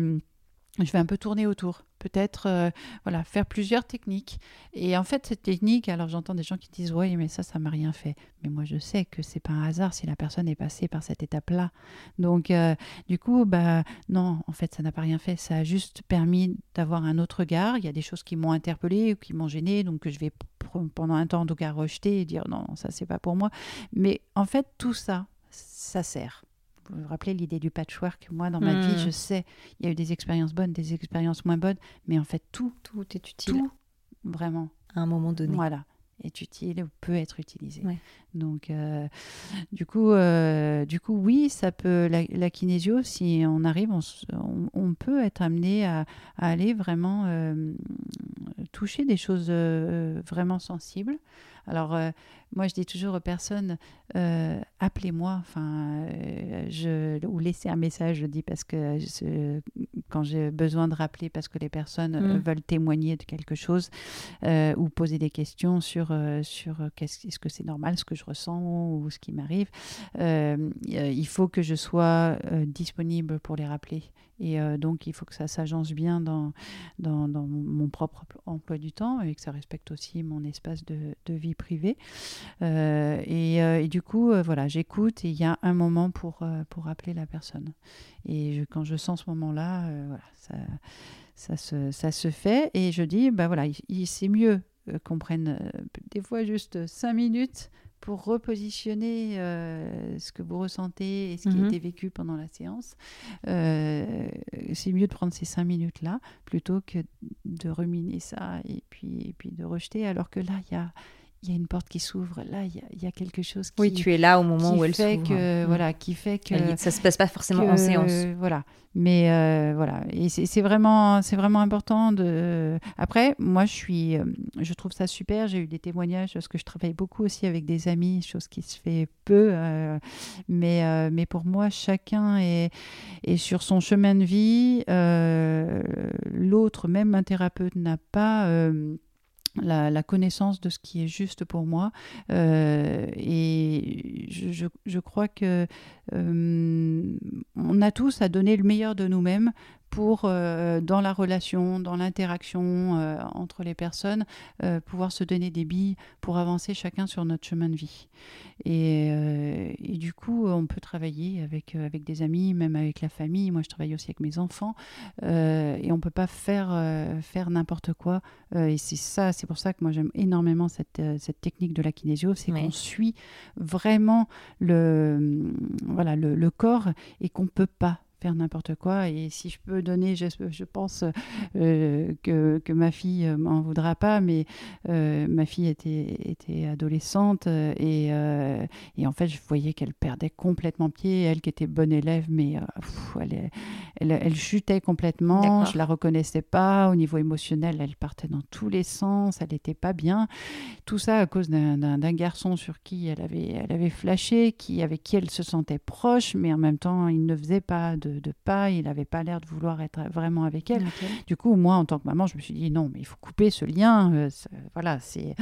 B: je vais un peu tourner autour, peut-être euh, voilà, faire plusieurs techniques. Et en fait, cette technique, alors j'entends des gens qui disent oui, mais ça, ça m'a rien fait. Mais moi, je sais que c'est pas un hasard si la personne est passée par cette étape-là. Donc, euh, du coup, bah non, en fait, ça n'a pas rien fait. Ça a juste permis d'avoir un autre regard. Il y a des choses qui m'ont interpellé ou qui m'ont gêné, donc que je vais pendant un temps en tout cas rejeter et dire non, ça c'est pas pour moi. Mais en fait, tout ça, ça sert vous vous rappelez l'idée du patchwork Moi, dans ma vie, hmm. je sais, il y a eu des expériences bonnes, des expériences moins bonnes, mais en fait, tout,
A: tout est utile.
B: Tout, vraiment.
A: À un moment donné.
B: Voilà est utile ou peut être utilisé. Donc, euh, du, coup, euh, du coup, oui, ça peut. La, kinésio, si on arrive, on, on, peut être amené à, aller vraiment euh, toucher des choses vraiment sensibles. Alors, moi, je dis toujours aux personnes, euh, appelez-moi, enfin, euh, je, ou laissez un message, je dis, parce que quand j'ai besoin de rappeler, parce que les personnes mm. veulent témoigner de quelque chose ou poser des questions sur, sur qu'est-ce, est-ce que c'est normal, ce que je ressens ou ce qui m'arrive, il faut que je sois disponible pour les rappeler. Et euh, donc, il faut que ça s'agence bien dans, dans, mon propre emploi du temps et que ça respecte aussi mon espace de, vie privée. Euh, euh, et, du coup, voilà, j'écoute et il y a un moment pour, pour appeler la personne. Et quand je sens ce moment-là, voilà, ça, ça, se, ça se fait. Et je dis, bah voilà, c'est mieux qu'on prenne des fois juste cinq minutes pour repositionner euh, ce que vous ressentez et ce qui a mhm. été vécu pendant la séance, euh, c'est mieux de prendre ces cinq minutes-là plutôt que de ruminer ça et puis, et puis de rejeter, alors que là, il y a, il y a une porte qui s'ouvre. Là, il y, a, quelque chose qui.
A: Oui, tu es là au moment où elle
B: fait
A: s'ouvre.
B: Que, mm. Voilà, qui fait que.
A: Ça se passe pas forcément en séance.
B: Voilà. Mais euh, voilà. Et c'est vraiment, c'est vraiment important de. Après, moi, je suis. Euh, je trouve ça super. J'ai eu des témoignages parce que je travaille beaucoup aussi avec des amis, chose qui se fait peu. Euh, mais, mais pour moi, chacun est, est sur son chemin de vie. L'autre, même un thérapeute, n'a pas la, connaissance de ce qui est juste pour moi. Euh, et je, crois que euh, on a tous à donner le meilleur de nous-mêmes pour, dans la relation, dans l'interaction entre les personnes, pouvoir se donner des billes pour avancer chacun sur notre chemin de vie. Et, et du coup, on peut travailler avec, avec des amis, même avec la famille. Moi, je travaille aussi avec mes enfants. et on ne peut pas faire, faire n'importe quoi. et c'est ça, c'est pour ça que moi, j'aime énormément cette, cette technique de la kinésio, c'est qu'on suit vraiment le, voilà, le corps et qu'on ne peut pas faire n'importe quoi. Et si je peux donner, je, je pense euh, que, que, ma fille euh, m'en voudra pas, mais euh, ma fille était, était adolescente et, et, en fait, je voyais qu'elle perdait complètement pied. Elle qui était bonne élève, mais elle, elle, elle, chutait complètement. Je la reconnaissais pas. Au niveau émotionnel, elle partait dans tous les sens. Elle n'était pas bien. Tout ça à cause d'un garçon sur qui elle avait, elle avait flashé, qui, avec qui elle se sentait proche, mais en même temps, il ne faisait pas de de, pas, il n'avait pas l'air de vouloir être vraiment avec elle. Du coup, moi, en tant que maman, je me suis dit non, mais il faut couper ce lien. Euh, voilà, c'est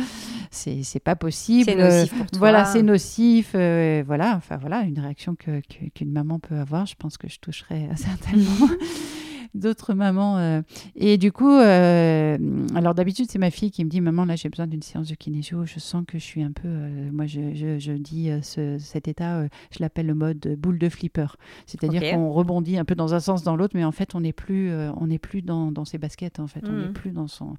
B: c'est pas possible.
A: C'est nocif pour toi.
B: Voilà, c'est nocif. Euh, voilà, enfin voilà, une réaction que qu'une maman peut avoir. Je pense que je toucherai certainement d'autres mamans. Euh. Et du coup, euh, alors d'habitude, c'est ma fille qui me dit Maman, là, j'ai besoin d'une séance de kinésio. Je sens que je suis un peu. Euh, moi, je, je, dis cet état, je l'appelle le mode boule de flipper. C'est-à-dire qu'on rebondit un peu dans un sens, dans l'autre, mais en fait, on n'est plus, on n'est plus dans, dans, ses baskets, en fait. On n'est mmh. plus dans son,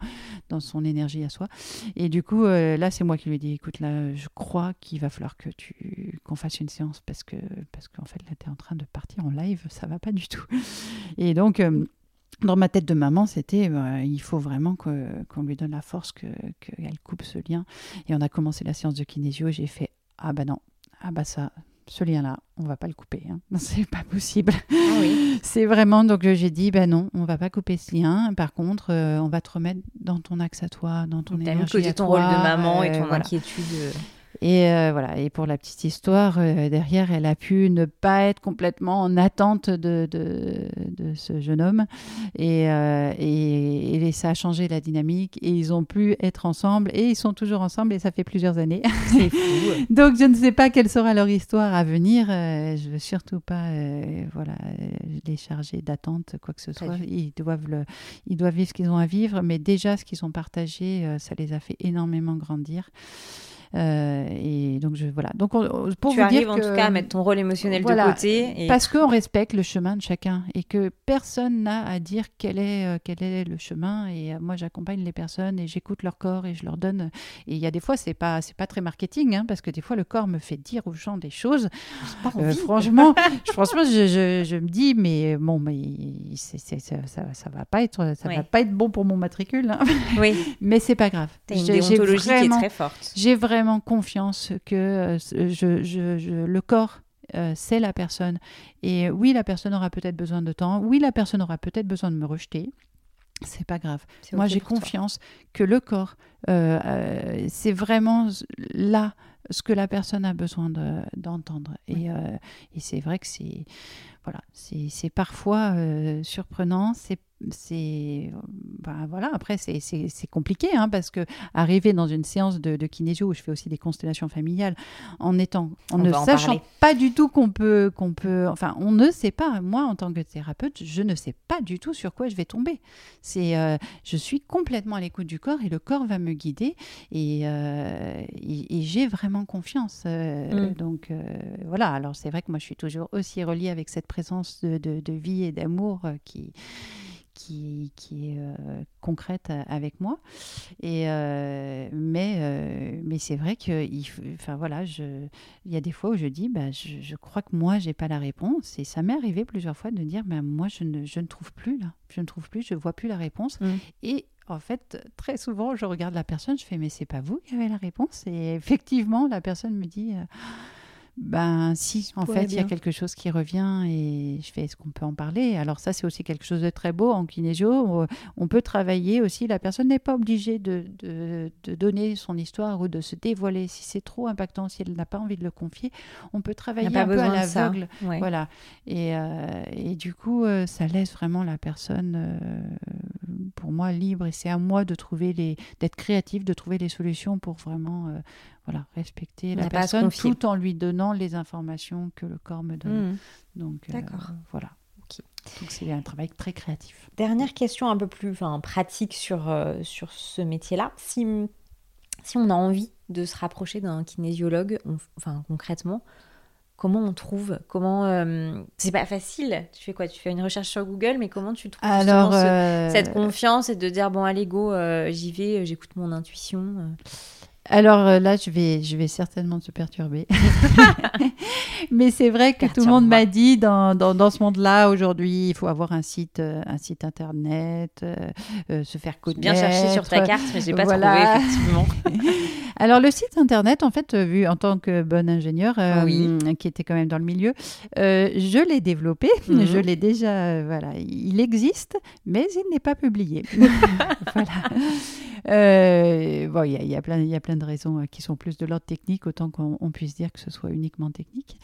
B: dans son énergie à soi. Et du coup, là, c'est moi qui lui dit Écoute, là, je crois qu'il va falloir que tu qu'on fasse une séance parce que parce qu'en fait, là, tu es en train de partir en live, ça va pas du tout. Et donc, dans ma tête de maman, c'était euh, il faut vraiment qu'on lui donne la force, qu'elle coupe ce lien. Et on a commencé la séance de kinésio. J'ai fait ah bah non, ah bah ça, ce lien-là, on va pas le couper. Hein. C'est pas possible. Ah c'est vraiment donc euh, j'ai dit bah non, on va pas couper ce lien. Par contre, euh, on va te remettre dans ton axe à toi, dans ton énergie à
A: ton
B: rôle
A: de maman et ton inquiétude.
B: Et euh, voilà. Et pour la petite histoire, euh, derrière, elle a pu ne pas être complètement en attente de, de, de ce jeune homme. Et, euh, et, et, ça a changé la dynamique. Et ils ont pu être ensemble. Et ils sont toujours ensemble. Et ça fait plusieurs années.
A: C'est fou.
B: Donc, je ne sais pas quelle sera leur histoire à venir. je veux surtout pas voilà, les charger d'attente, quoi que ce soit. Ils doivent, le, ils doivent vivre ce qu'ils ont à vivre. Mais déjà, ce qu'ils ont partagé, ça les a fait énormément grandir. Euh, et donc, je, voilà. Donc,
A: pour tu vous arrives en tout cas à mettre ton rôle émotionnel de côté.
B: Et... Parce qu'on respecte le chemin de chacun et que personne n'a à dire quel est, euh, quel est le chemin. Et euh, moi, j'accompagne les personnes et j'écoute leur corps et je leur donne. Et il y a des fois, c'est pas, c'est pas très marketing, hein, parce que des fois, le corps me fait dire aux gens des choses. franchement, franchement, je, je, me dis, mais bon, mais ça, ça, va pas être, ça va pas être bon pour mon matricule. Hein.
A: Oui.
B: mais c'est pas grave.
A: T'as une déontologie qui est très forte.
B: J'ai vraiment confiance que euh, je, le corps euh, c'est la personne. Et oui, la personne aura peut-être besoin de temps. Oui, la personne aura peut-être besoin de me rejeter. C'est pas grave. Moi, j'ai confiance que le corps, euh, c'est vraiment là ce que la personne a besoin d'entendre. et, et c'est vrai que c'est voilà, c'est parfois surprenant, c'est c'est ben voilà après c'est compliqué hein, parce que arriver dans une séance de, de, kinésio où je fais aussi des constellations familiales en étant en ne sachant pas du tout qu'on peut qu'on peut enfin on ne sait pas. Moi en tant que thérapeute je ne sais pas du tout sur quoi je vais tomber. C'est euh, je suis complètement à l'écoute du corps et le corps va me guider et, euh, et, j'ai vraiment confiance euh, mm. donc voilà. Alors c'est vrai que moi je suis toujours aussi reliée avec cette présence de, de, de vie et d'amour qui qui, qui est euh, concrète avec moi. Et, euh, mais euh, mais c'est vrai que enfin, voilà, je, il y a des fois où je dis bah, je, je crois que moi, j'ai pas la réponse. Et ça m'est arrivé plusieurs fois de dire bah, moi, je ne, je ne trouve plus là. Je ne trouve plus, je vois plus la réponse. Mmh. Et en fait, très souvent, je regarde la personne, je fais mais c'est pas vous qui avez la réponse. Et effectivement, la personne me dit ben si, en fait, il y a quelque chose qui revient et je fais, est-ce qu'on peut en parler Alors ça, c'est aussi quelque chose de très beau en kinésio. On peut travailler aussi, la personne n'est pas obligée de, de, donner son histoire ou de se dévoiler. Si c'est trop impactant, si elle n'a pas envie de le confier, on peut travailler un peu à l'aveugle. Voilà. Et, euh, et, du coup, euh, ça laisse vraiment la personne, euh, pour moi, libre. Et c'est à moi de trouver les, d'être créatif, de trouver les solutions pour vraiment voilà, respecter la personne tout en lui donnant les informations que le corps me donne.
A: Mmh.
B: Donc, euh, voilà. Donc c'est un travail très créatif.
A: Dernière question un peu plus enfin, pratique sur, euh, sur ce métier-là. Si, si on a envie de se rapprocher d'un kinésiologue, enfin concrètement, comment on trouve? Comment euh, c'est pas facile. Tu fais quoi? Tu fais une recherche sur Google, mais comment tu trouves Alors, cette confiance et de dire bon allez go, j'y vais, j'écoute mon intuition.
B: Alors euh, là, je vais, je vais certainement te perturber. Mais c'est vrai que tout le monde m'a dit dans, dans, ce monde-là, aujourd'hui, il faut avoir un site, euh, un site internet, euh, se faire connaître.
A: Bien cherché sur ta carte, mais je n'ai pas trouvé, effectivement.
B: Alors, le site internet, en fait, vu en tant que bon ingénieur, qui était quand même dans le milieu, je l'ai développé. Mhm. Je l'ai déjà, voilà, il existe, mais il n'est pas publié. voilà. Bon, il y, y, a plein, il y a plein de raisons euh, qui sont plus de l'ordre technique, autant qu'on puisse dire que ce soit uniquement technique.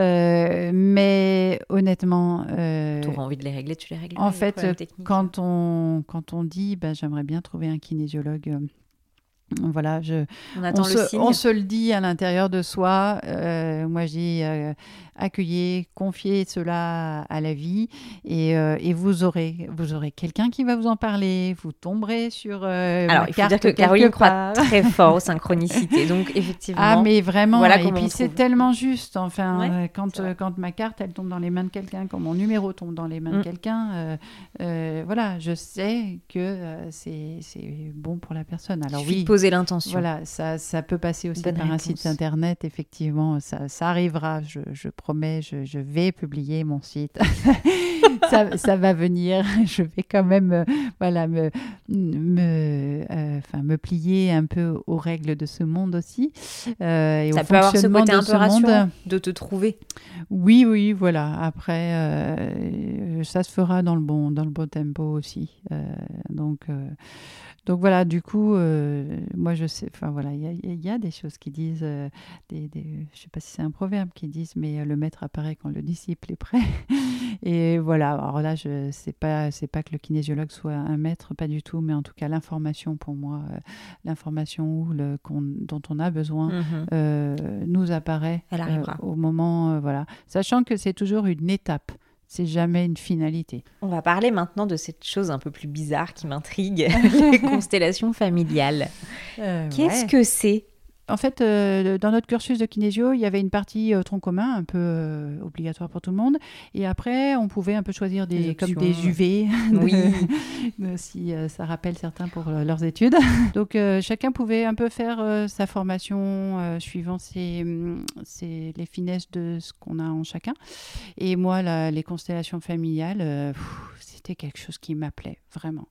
B: Euh, mais honnêtement...
A: Euh, tu auras envie de les régler, tu les règles.
B: En fait, quand on, quand on dit ben, j'aimerais bien trouver un kinésiologue voilà, je,
A: on,
B: se, on, se, le dit à l'intérieur de soi. Euh, moi, je dis euh, accueillez, confiez cela à la vie et, euh, et vous aurez, vous aurez quelqu'un qui va vous en parler. Vous tomberez sur.
A: Alors, il faut dire que Caroline croit très fort aux synchronicités. Donc, effectivement.
B: Ah, mais vraiment. Voilà et puis, c'est tellement juste. Enfin, quand, quand ma carte, elle tombe dans les mains de quelqu'un, quand mon numéro tombe dans les mains de mm. quelqu'un, voilà, je sais que c'est bon pour la personne.
A: Alors, oui l'intention.
B: Voilà, ça, ça peut passer aussi par un site internet, effectivement, ça, ça arrivera, je, je promets, je, je, vais publier mon site. ça, ça, va venir, je vais quand même euh, voilà, me, me, euh, me plier un peu aux règles de ce monde aussi.
A: Euh, et ça peut avoir ce côté un peu rassurant de te trouver.
B: Oui, oui, voilà. Après, euh, ça se fera dans le bon, dans le bon tempo aussi. donc donc voilà, du coup, euh, moi je sais, enfin voilà, il y, a des choses qui disent, euh, des, des, je sais pas si c'est un proverbe qui disent, mais euh, le maître apparaît quand le disciple est prêt. Et voilà, alors là, je sais pas, c'est pas que le kinésiologue soit un maître, pas du tout, mais en tout cas l'information pour moi, l'information le, dont on a besoin mhm. nous apparaît au moment, voilà, sachant que c'est toujours une étape c'est jamais une finalité.
A: On va parler maintenant de cette chose un peu plus bizarre qui m'intrigue, les constellations familiales. Euh, Qu'est-ce que c'est
B: en fait, euh, dans notre cursus de kinésio, il y avait une partie euh, tronc commun, un peu euh, obligatoire pour tout le monde. Et après, on pouvait un peu choisir des, comme des UV, oui. si ça rappelle certains pour leurs études. Donc, chacun pouvait un peu faire sa formation suivant ses, les finesses de ce qu'on a en chacun. Et moi, les constellations familiales, c'était quelque chose qui m'appelait vraiment.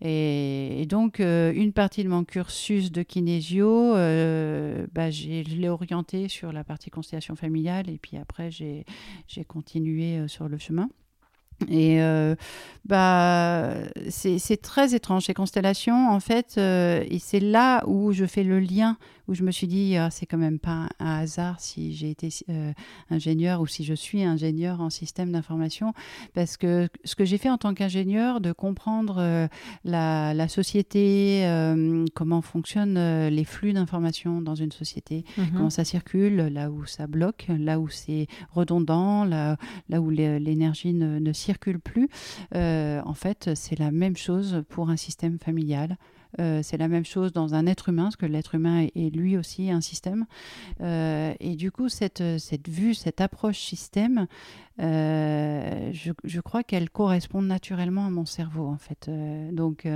B: Et, donc, une partie de mon cursus de kinésio, euh, bah, je l'ai orienté sur la partie constellation familiale et puis après j'ai continué euh, sur le chemin. Et euh, bah, c'est très étrange ces constellations, en fait, et c'est là où je fais le lien où je me suis dit, ah, c'est quand même pas un hasard si j'ai été euh, ingénieur ou si je suis ingénieur en système d'information, parce que ce que j'ai fait en tant qu'ingénieur, de comprendre euh, la, société, euh, comment fonctionnent les flux d'informations dans une société, mhm. comment ça circule, là où ça bloque, là où c'est redondant, là, là où l'énergie ne, ne, circule plus, en fait, c'est la même chose pour un système familial. Euh, c'est la même chose dans un être humain, parce que l'être humain est, lui aussi un système. Euh, et du coup, cette, cette vue, cette approche système, euh, je, crois qu'elle correspond naturellement à mon cerveau, en fait. donc,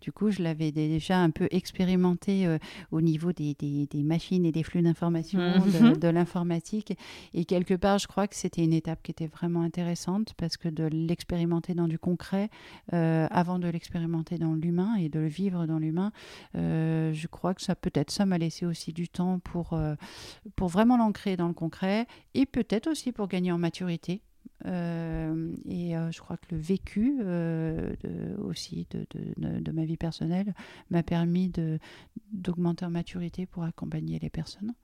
B: du coup, je l'avais déjà un peu expérimenté au niveau des, des, machines et des flux d'informations, de, mhm. l'informatique. Et quelque part, je crois que c'était une étape qui était vraiment intéressante, parce que de l'expérimenter dans du concret, avant de l'expérimenter dans l'humain et de le vivre dans l'humain, euh, je crois que ça peut-être ça m'a laissé aussi du temps pour, euh, pour vraiment l'ancrer dans le concret et peut-être aussi pour gagner en maturité. Euh, et je crois que le vécu aussi de, de, de, ma vie personnelle m'a permis d'augmenter en maturité pour accompagner les personnes.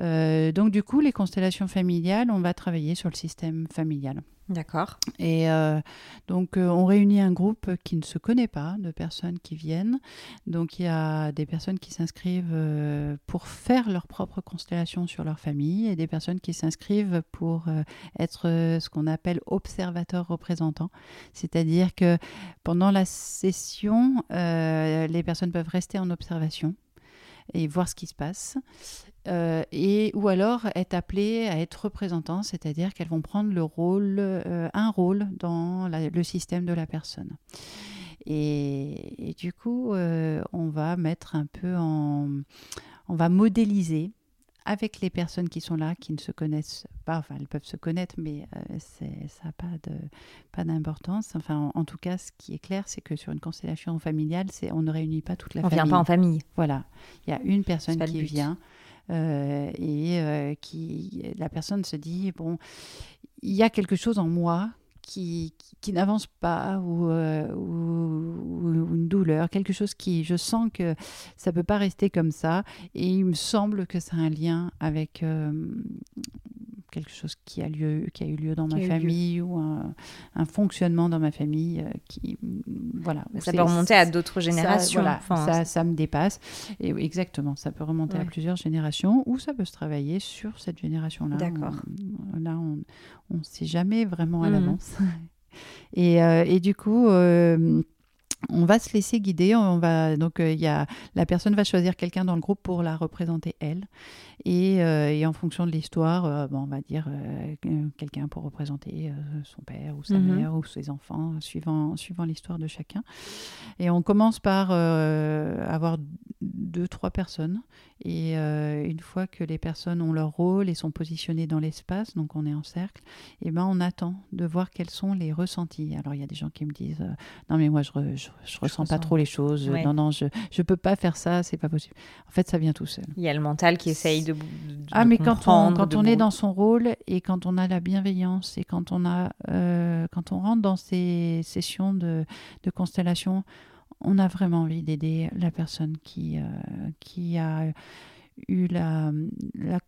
B: Euh, donc du coup, les constellations familiales, on va travailler sur le système familial.
A: D'accord.
B: Et euh, donc, euh, on réunit un groupe qui ne se connaît pas, de personnes qui viennent. Donc, il y a des personnes qui s'inscrivent pour faire leur propre constellation sur leur famille et des personnes qui s'inscrivent pour être ce qu'on appelle observateurs représentants. C'est-à-dire que pendant la session, les personnes peuvent rester en observation et voir ce qui se passe. Euh, et, ou alors être appelées à être représentants, c'est-à-dire qu'elles vont prendre le rôle, euh, un rôle dans le système de la personne. Et, du coup, euh, on va mettre un peu en. On va modéliser avec les personnes qui sont là, qui ne se connaissent pas, enfin elles peuvent se connaître, mais ça n'a pas, de, pas d'importance. Enfin, en, tout cas, ce qui est clair, c'est que sur une constellation familiale, c'est, on ne réunit pas toute la famille.
A: On ne vient pas en famille.
B: Voilà, il y a une personne qui vient euh, et euh, qui la personne se dit bon, il y a quelque chose en moi qui, n'avance pas euh, ou, une douleur, quelque chose qui, je sens que ça peut pas rester comme ça. Et il me semble que ça a un lien avec quelque chose qui a, lieu, qui a eu lieu dans ma famille ou un, fonctionnement dans ma famille euh, qui voilà.
A: Ça peut remonter à d'autres générations
B: ça, ça, me dépasse. Et exactement ça peut remonter à plusieurs générations ou ça peut se travailler sur cette génération là
A: d'accord
B: là on ne sait jamais vraiment à mmh. l'avance. Et, euh, et, du coup euh, on va se laisser guider. On va donc il y a la personne va choisir quelqu'un dans le groupe pour la représenter elle. Euh, et, en fonction de l'histoire, euh, on va dire euh, quelqu'un pour représenter son père ou sa mhm. mère ou ses enfants, suivant, suivant l'histoire de chacun. Et on commence par avoir deux, trois personnes. Et une fois que les personnes ont leur rôle et sont positionnées dans l'espace, donc on est en cercle, et ben on attend de voir quels sont les ressentis. Alors il y a des gens qui me disent non mais moi je, je, ressens pas trop les choses, non non je je peux pas faire ça, c'est pas possible. En fait ça vient tout seul.
A: Il y a le mental qui essaye de
B: ah, mais quand on, quand on est dans son rôle et quand on a la bienveillance et quand on, a, euh, quand on rentre dans ces sessions de, de constellation, on a vraiment envie d'aider la personne qui, euh, qui a eu la, la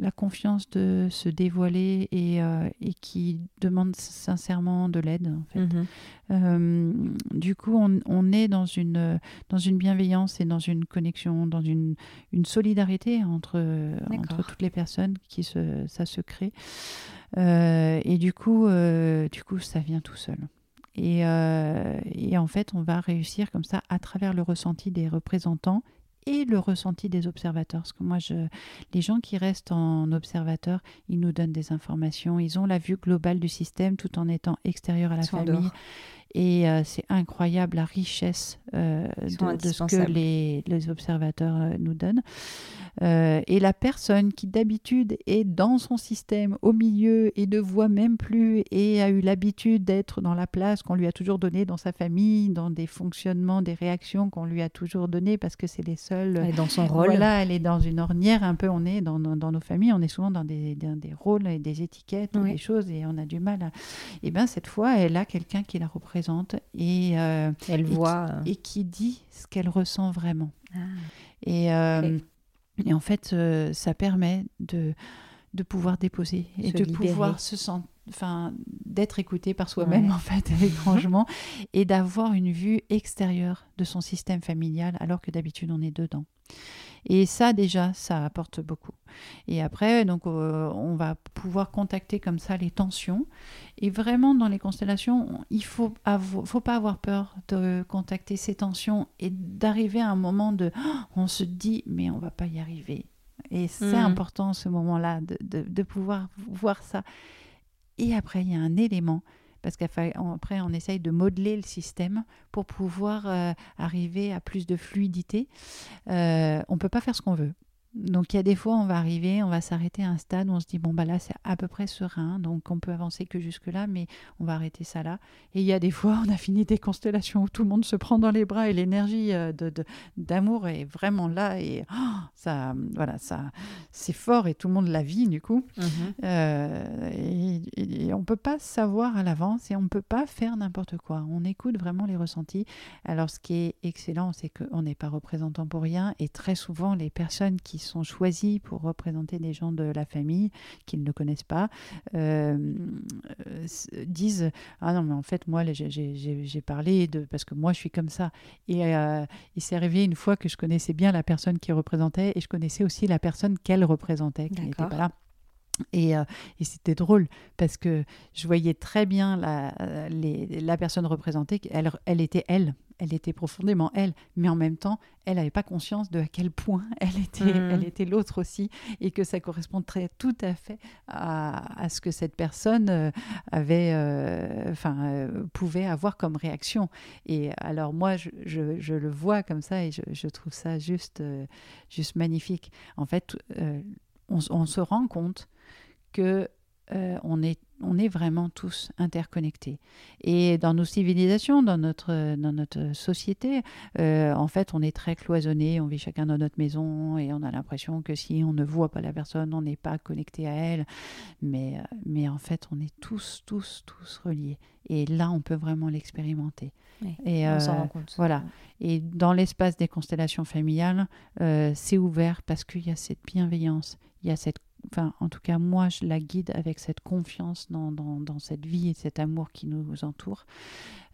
B: la confiance de se dévoiler et, euh, et qui demande sincèrement de l'aide. En fait. Mhm. Euh, du coup, on, on, est dans une, dans une bienveillance et dans une connexion, dans une, une solidarité entre, entre toutes les personnes qui se, ça se crée. Euh, et du coup, du coup, ça vient tout seul. Et, et, en fait, on va réussir comme ça à travers le ressenti des représentants et le ressenti des observateurs. Parce que moi, je, les gens qui restent en observateur, ils nous donnent des informations, ils ont la vue globale du système tout en étant extérieurs à la famille. Et euh, c'est incroyable la richesse euh, de, ce que les, les observateurs euh, nous donnent. Et la personne qui d'habitude est dans son système, au milieu, et ne voit même plus, et a eu l'habitude d'être dans la place qu'on lui a toujours donnée dans sa famille, dans des fonctionnements, des réactions qu'on lui a toujours données, parce que c'est les seuls.
A: Elle est dans son rôle.
B: Voilà, elle est dans une ornière un peu. On est dans, dans, nos familles, on est souvent dans des, des rôles et des étiquettes, des choses, et on a du mal à. Et bien, cette fois, elle a quelqu'un qui la représente et,
A: euh, elle voit
B: euh. et qui, dit ce qu'elle ressent vraiment. Ah. Et, euh, et, en fait, ça permet de, de pouvoir déposer et de pouvoir se sentir enfin d'être écouté par soi-même en fait étrangement et d'avoir une vue extérieure de son système familial alors que d'habitude on est dedans et ça, déjà, ça apporte beaucoup. Et après, donc, euh, on va pouvoir contacter comme ça les tensions. Et vraiment, dans les constellations, il faut, faut pas avoir peur de contacter ces tensions et d'arriver à un moment de, on se dit, mais on va pas y arriver. Et c'est mmh. important ce moment-là de, de pouvoir voir ça. Et après, il y a un élément parce qu'après on essaye de modeler le système pour pouvoir euh, arriver à plus de fluidité. Euh, on ne peut pas faire ce qu'on veut. Donc il y a des fois, on va arriver, on va s'arrêter à un stade où on se dit, bon, bah là, c'est à peu près serein, donc on peut avancer que jusque-là, mais on va arrêter ça là. Et il y a des fois, on a fini des constellations où tout le monde se prend dans les bras et l'énergie euh, d'amour est vraiment là. Et oh, ça, voilà, ça, c'est fort et tout le monde la vit du coup. Mhm. Euh, et, on ne peut pas savoir à l'avance et on ne peut pas faire n'importe quoi. On écoute vraiment les ressentis. Alors ce qui est excellent, c'est qu'on n'est pas représentant pour rien et très souvent, les personnes qui sont choisis pour représenter des gens de la famille qu'ils ne connaissent pas disent ah non mais en fait moi j'ai parlé de parce que moi je suis comme ça et il s'est arrivé une fois que je connaissais bien la personne qui représentait et je connaissais aussi la personne qu'elle représentait qui n'était pas là et, euh, et c'était drôle parce que je voyais très bien la, les, la personne représentée, elle, elle était elle, elle était profondément elle, mais en même temps, elle n'avait pas conscience de à quel point elle était, mmh. elle était l'autre aussi, et que ça correspondrait tout à fait à, à ce que cette personne euh, avait, euh, enfin, pouvait avoir comme réaction. Et alors moi, je, je, je le vois comme ça, et je, je trouve ça juste, juste magnifique. En fait, on, on, se rend compte que euh, on, est, on est vraiment tous interconnectés. Et dans nos civilisations, dans notre, dans notre société, euh, en fait, on est très cloisonné, on vit chacun dans notre maison et on a l'impression que si on ne voit pas la personne, on n'est pas connecté à elle. Mais, euh, mais en fait, on est tous, tous, tous reliés. Et là, on peut vraiment l'expérimenter.
A: et on s'en rend compte.
B: Voilà. Et dans l'espace des constellations familiales, c'est ouvert parce qu'il y a cette bienveillance, il y a cette enfin, en tout cas, moi, je la guide avec cette confiance dans, dans, cette vie et cet amour qui nous entoure.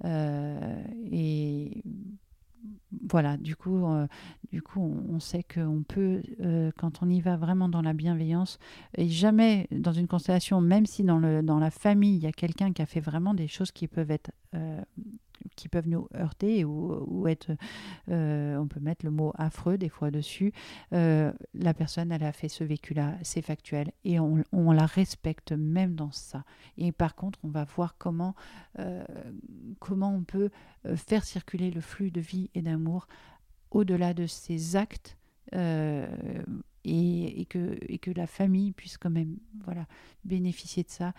B: Euh, et voilà, du coup, euh, du coup, on, sait qu'on peut, euh, quand on y va vraiment dans la bienveillance, et jamais dans une constellation, même si dans, le, dans la famille, il y a quelqu'un qui a fait vraiment des choses qui peuvent être qui peuvent nous heurter ou, être, euh, on peut mettre le mot affreux des fois dessus. Euh, la personne, elle a fait ce vécu-là, c'est factuel, et on, la respecte même dans ça. Et par contre, on va voir comment, euh, comment on peut faire circuler le flux de vie et d'amour au-delà de ces actes et, que, et que la famille puisse quand même voilà, bénéficier de ça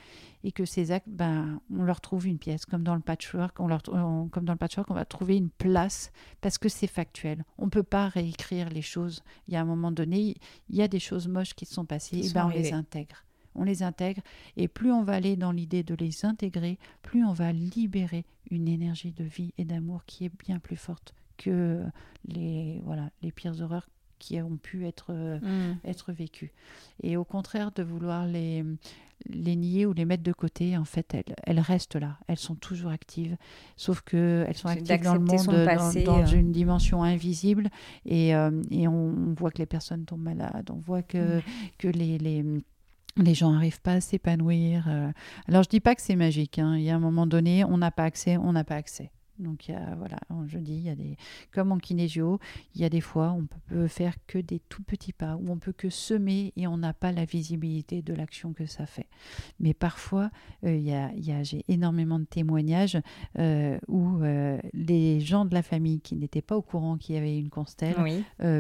B: et que ces actes, ben, on leur trouve une pièce, comme dans le patchwork, on leur, comme dans le patchwork, on va trouver une place parce que c'est factuel. On ne peut pas réécrire les choses. Il y a un moment donné, il y a des choses moches qui se sont passées, et ben, on les intègre. On les intègre et plus on va aller dans l'idée de les intégrer, plus on va libérer une énergie de vie et d'amour qui est bien plus forte que les, voilà, les pires horreurs qui ont pu être, euh, mm. être vécues. Et au contraire de vouloir les, les nier ou les mettre de côté, en fait, elles, elles restent là. Elles sont toujours actives, sauf qu'elles sont actives dans le monde, dans, euh. une dimension invisible. Et, euh, et on, voit que les personnes tombent malades, on voit que, mm. que les, les les gens n'arrivent pas à s'épanouir. Alors je dis pas que c'est magique. Hein. Il y a un moment donné, on n'a pas accès, on n'a pas accès. Donc, il y a, voilà, je dis, il y a des, comme en kinésio, il y a des fois, on peut faire que des tout petits pas, où on peut que semer et on n'a pas la visibilité de l'action que ça fait. Mais parfois, euh, il y a, il y a j'ai énormément de témoignages euh, où euh, les gens de la famille qui n'étaient pas au courant qu'il y avait une constelle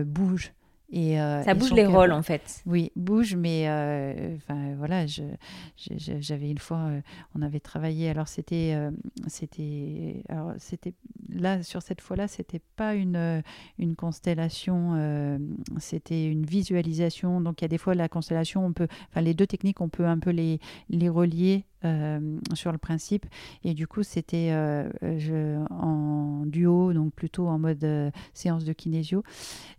B: bougent
A: et, euh, ça bouge les rôles en fait.
B: Oui, bouge, mais euh, enfin voilà, j'avais une fois, euh, on avait travaillé. Alors c'était, c'était, alors c'était là sur cette fois-là, c'était pas une une constellation, c'était une visualisation. Donc il y a des fois la constellation, on peut, enfin les deux techniques, on peut un peu les les relier euh, sur le principe. Et du coup, c'était euh, en duo, donc plutôt en mode euh, séance de kinésio.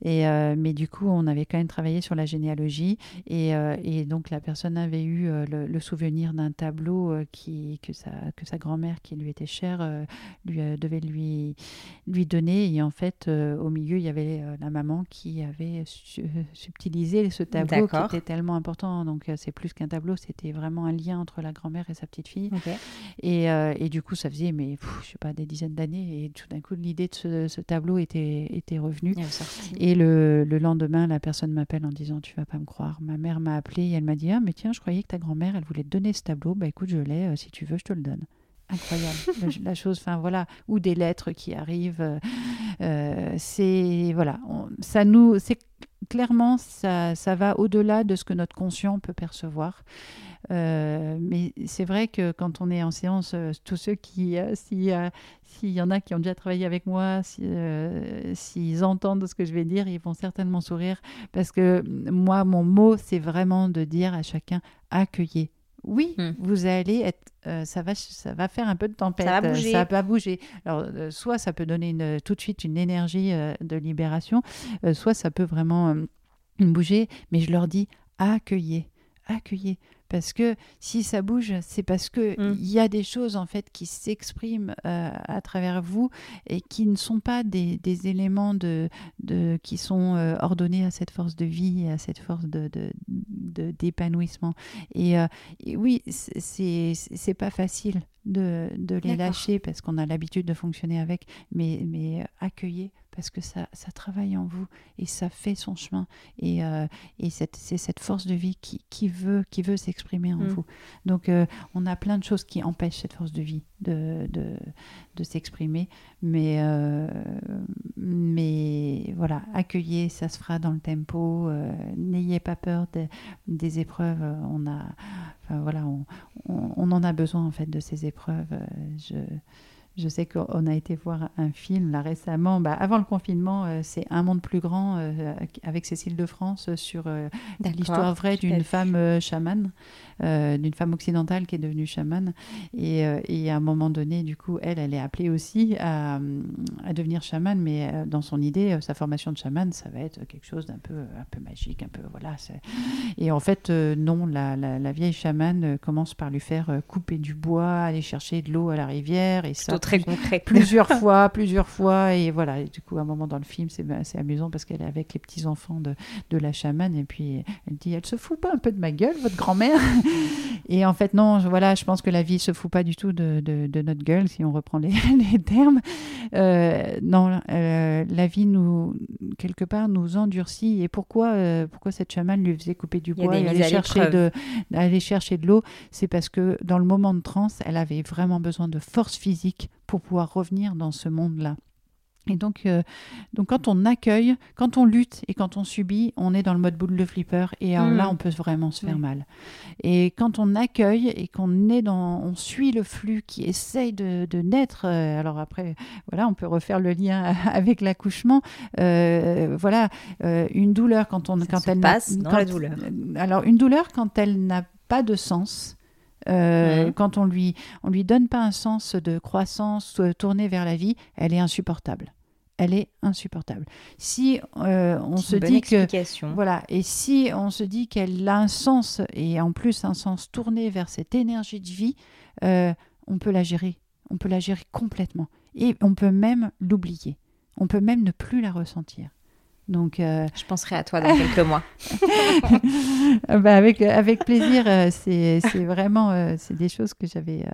B: Et, mais du coup, on avait quand même travaillé sur la généalogie. Et, et donc, la personne avait eu le, souvenir d'un tableau qui, que sa, que sa grand-mère, qui lui était chère, lui, devait lui, lui donner. Et en fait, au milieu, il y avait la maman qui avait subtilisé ce tableau qui était tellement important. Donc, c'est plus qu'un tableau, c'était vraiment un lien entre la grand-mère sa petite fille. Et, euh, et, du coup, ça faisait, mais je sais pas, des dizaines d'années. Et tout d'un coup, l'idée de ce, ce, tableau était, était revenue. Et le, le, lendemain, la personne m'appelle en disant Tu vas pas me croire. Ma mère m'a appelé et elle m'a dit Ah, mais tiens, je croyais que ta grand-mère, elle voulait te donner ce tableau. Bah écoute, je l'ai. Euh, si tu veux, je te le donne incroyable la chose enfin voilà ou des lettres qui arrivent euh, c'est voilà ça nous c'est clairement ça, ça va au-delà de ce que notre conscient peut percevoir euh, mais c'est vrai que quand on est en séance, euh, tous ceux qui, euh, s'il y en a qui ont déjà travaillé avec moi, s'ils entendent ce que je vais dire, ils vont certainement sourire parce que moi, mon mot, c'est vraiment de dire à chacun accueillez. Oui, hmm. vous allez être, ça va, ça va faire un peu de tempête,
A: ça va bouger.
B: Ça va bouger. Alors, soit ça peut donner une, tout de suite une énergie de libération, soit ça peut vraiment bouger, mais je leur dis accueillez, accueillez. Parce que si ça bouge, c'est parce que
A: Mm.
B: il y a des choses en fait qui s'expriment euh, à travers vous et qui ne sont pas des, des éléments de, de qui sont euh, ordonnés à cette force de vie, à cette force de d'épanouissement. et, euh, et oui, c'est c'est pas facile de, de les lâcher parce qu'on a l'habitude de fonctionner avec, mais mais euh, accueillez parce que ça ça travaille en vous et ça fait son chemin et euh, et c'est cette force de vie qui, qui veut, qui veut s'exprimer en
A: Mm.
B: vous. Donc, euh, on a plein de choses qui empêchent cette force de vie de, de, de s'exprimer. Mais, euh, mais voilà, accueillez, ça se fera dans le tempo. N'ayez pas peur des- des épreuves. On, a, voilà, on, on- on en a besoin en fait de ces épreuves. Euh, Je, je sais qu'on a été voir un film là récemment, bah, avant le confinement, euh, c'est Un monde plus grand euh, avec Cécile de France euh, sur euh, l'histoire vraie d'une femme euh, chamane, euh, d'une femme occidentale qui est devenue chamane. Et, euh, et à un moment donné, du coup, elle, elle est appelée aussi à, à devenir chamane, mais euh, dans son idée, euh, sa formation de chamane, ça va être quelque chose d'un peu, un peu magique, un peu voilà. Et en fait, euh, non, la, la- la vieille chamane euh, commence par lui faire euh, couper du bois, aller chercher de l'eau à la rivière, et ça
A: très
B: plus-
A: concret.
B: plusieurs fois, plusieurs fois. Et voilà, et du coup, à un moment dans le film, c'est assez amusant parce qu'elle est avec les petits-enfants de, de la chamane. Et puis, elle dit Elle se fout pas un peu de ma gueule, votre grand-mère Et en fait, non, je- voilà, je pense que la vie se fout pas du tout de, de- de notre gueule, si on reprend les, les termes. Euh, non, euh, la vie, nous, quelque part, nous endurcit. Et pourquoi, euh, pourquoi cette chamane lui faisait couper du bois et aller chercher, de, aller chercher de l'eau? C'est parce que dans le moment de transe, elle avait vraiment besoin de force physique pour pouvoir revenir dans ce monde-là. Et donc, euh, donc, quand on accueille, quand on lutte et quand on subit, on est dans le mode boule de flipper. Et alors
A: Mhm.
B: là, on peut vraiment se faire mal. Et quand on accueille et qu'on est dans, on suit le flux qui essaye de, de naître. euh, alors après, voilà, on peut refaire le lien avec l'accouchement. Euh, voilà, une douleur quand on,
A: Ça
B: quand
A: se
B: elle
A: passe dans
B: quand-
A: la douleur.
B: Alors une douleur quand elle n'a pas de sens. Euh. Quand on lui on lui donne pas un sens de croissance euh, tourné vers la vie, elle est insupportable. Elle est insupportable. Si euh, on se
A: une bonne
B: dit que voilà, et si on se dit qu'elle a un sens, et en plus un sens tourné vers cette énergie de vie, euh, on peut la gérer. On peut la gérer complètement. Et on peut même l'oublier. On peut même ne plus la ressentir. Donc, euh,
A: Je penserai à toi dans quelques mois.
B: bah, avec, avec plaisir, euh, c'est vraiment euh, c'est des choses que j'avais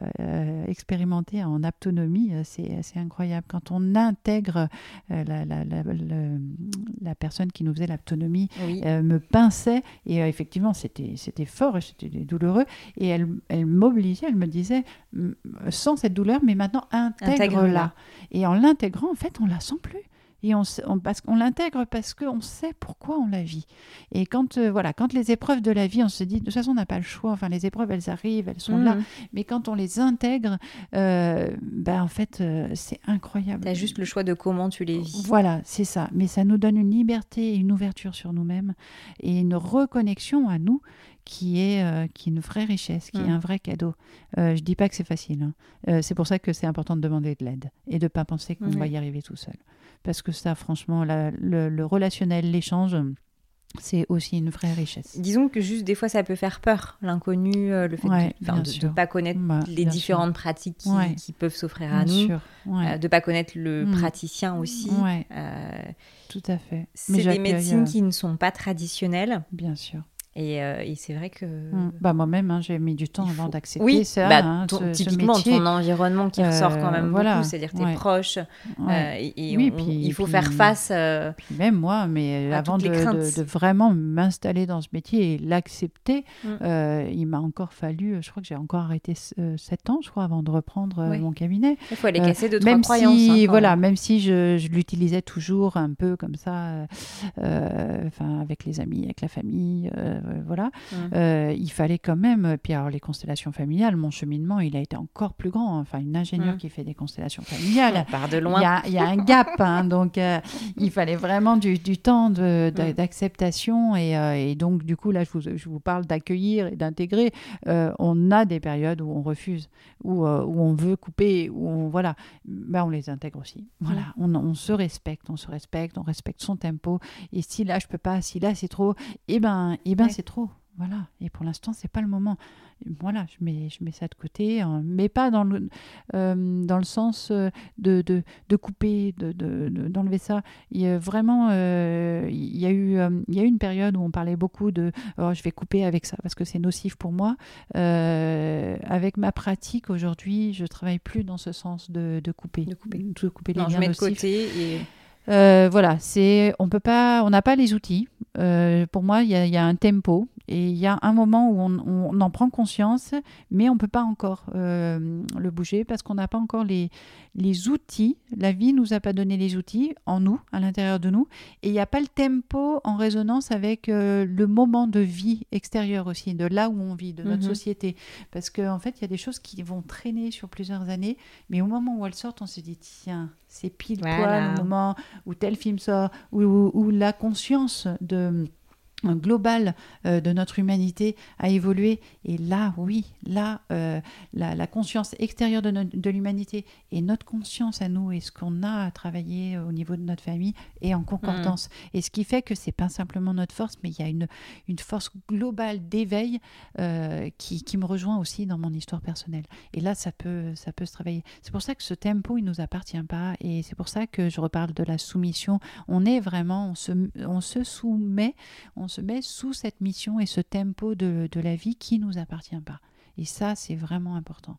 B: expérimentées en autonomie. euh, C'est incroyable. Quand on intègre la, la, la, la personne qui nous faisait l'autonomie,
A: Oui.
B: me pinçait et effectivement c'était fort c'était douloureux et elle, elle m'obligeait elle me disait sans cette douleur mais maintenant intègre-la
A: Intègre-la.
B: et en l'intégrant en fait on la sent plus et on, on- parce qu'on l'intègre parce qu'on sait pourquoi on la vit et quand euh, voilà quand les épreuves de la vie on se dit de toute façon on n'a pas le choix enfin les épreuves elles arrivent elles sont là
A: Mhm.
B: mais quand on les intègre euh, ben en fait euh, c'est incroyable
A: T'as juste le choix de comment tu les vis.
B: voilà, c'est ça. Mais ça nous donne une liberté et une ouverture sur nous-mêmes et une reconnexion à nous qui est, euh, qui est une vraie richesse, qui est
A: Mm.
B: un vrai cadeau. Euh, je dis pas que c'est facile. hein. Euh, c'est pour ça que c'est important de demander de l'aide et de ne pas penser qu'on va y arriver tout seul. Parce que ça, franchement, la- le, le relationnel, l'échange, c'est aussi une vraie richesse.
A: Disons que juste des fois ça peut faire peur, l'inconnu, le fait
B: Ouais,
A: de- ne pas connaître
B: Bah,
A: les
B: sûr.
A: différentes pratiques qui,
B: Ouais.
A: qui peuvent s'offrir à
B: Bien
A: nous,
B: sûr. Ouais.
A: de ne pas connaître le
B: Mm.
A: praticien aussi.
B: Tout à fait.
A: C'est des médecines qui ne sont pas traditionnelles
B: Bien sûr.
A: Et, euh, et c'est vrai que...
B: Mm. Bah, Moi-même, hein, j'ai mis du temps avant d'accepter
A: Oui,
B: ça.
A: bah,
B: hein,
A: ton-
B: ce-
A: typiquement ton environnement qui ressort quand
B: Euh,
A: même
B: voilà,
A: beaucoup, c'est-à-dire tes proches,
B: Ouais.
A: euh, et, et
B: Oui,
A: on-
B: puis-
A: il faut
B: puis-
A: faire face. euh,
B: Puis même moi, mais avant de, de- de vraiment m'installer dans ce métier et l'accepter,
A: Mm.
B: euh, il m'a encore fallu, je crois que j'ai encore arrêté 7 ans, je crois, avant de reprendre euh,
A: Oui.
B: mon cabinet.
A: il faut aller
B: Euh,
A: casser deux, trois
B: même
A: croyances.
B: si,
A: hein, quand
B: voilà,
A: même.
B: même si je, je l'utilisais toujours un peu comme ça, euh, euh, enfin avec les amis, avec la famille, euh, voilà,
A: Mmh.
B: il fallait quand même. Puis alors les constellations familiales, mon cheminement, il a été encore plus grand. Enfin, une ingénieure
A: Mm.
B: qui fait des constellations familiales.
A: On part de
B: Il
A: loin.
B: y, a, il y a un gap, hein, donc euh, il fallait vraiment du, du temps de- d'a-
A: Mm.
B: d'acceptation et, euh, et donc du coup là je vous, je vous parle d'accueillir et d'intégrer. Euh, on a des périodes où on refuse, où, euh, où on veut couper, où on voilà, ben, on les intègre aussi. Voilà, on, on se respecte, on se respecte, on respecte son tempo. Et si là je peux pas, si là c'est trop, et ben, et ben. C'est trop. Voilà. Et pour l'instant c'est pas le moment. Voilà, je mets, je mets ça de côté, hein, mais pas dans le, euh, dans le sens euh, de, de, de couper, de, de- d'enlever ça. Il y a vraiment, euh, il y a eu, euh, il y a eu une période où on parlait beaucoup de, oh, je vais couper avec ça parce que c'est nocif pour moi. Avec ma pratique aujourd'hui, je travaille plus dans ce sens de, de couper,
A: De couper.
B: couper les
A: Non, je
B: liens
A: de
B: nocifs.
A: côté et
B: Euh, voilà, c'est on peut pas, on n'a pas les outils. Euh, pour moi, il y, a- il y a un tempo et il y a un moment où on, on en prend conscience, mais on peut pas encore euh, le bouger parce qu'on n'a pas encore les, les outils. La vie nous a pas donné les outils en nous, à l'intérieur de nous, et il n'y a pas le tempo en résonance avec le moment de vie extérieur aussi, de là où on vit, de notre
A: Mhm.
B: société. Parce qu'en fait, il y a des choses qui vont traîner sur plusieurs années, mais au moment où elles sortent, on se dit tiens, c'est pile poil
A: Voilà.
B: le moment où tel film sort, où- où la conscience de globale euh, de notre humanité a évolué. Et là, oui, là, euh, la, la conscience extérieure de, l'humanité et notre conscience à nous et ce qu'on a à travailler au niveau de notre famille est en concordance. Et ce qui fait que c'est pas simplement notre force, mais il y a une, une force globale d'éveil euh, qui, qui me rejoint aussi dans mon histoire personnelle. Et là, ça peut, ça peut se travailler. C'est pour ça que ce tempo, il nous appartient pas. Et c'est pour ça que je reparle de la soumission. On est vraiment, on se, on se soumet, on se met sous cette mission et ce tempo de, de la vie qui nous appartient pas. Et ça, c'est vraiment important.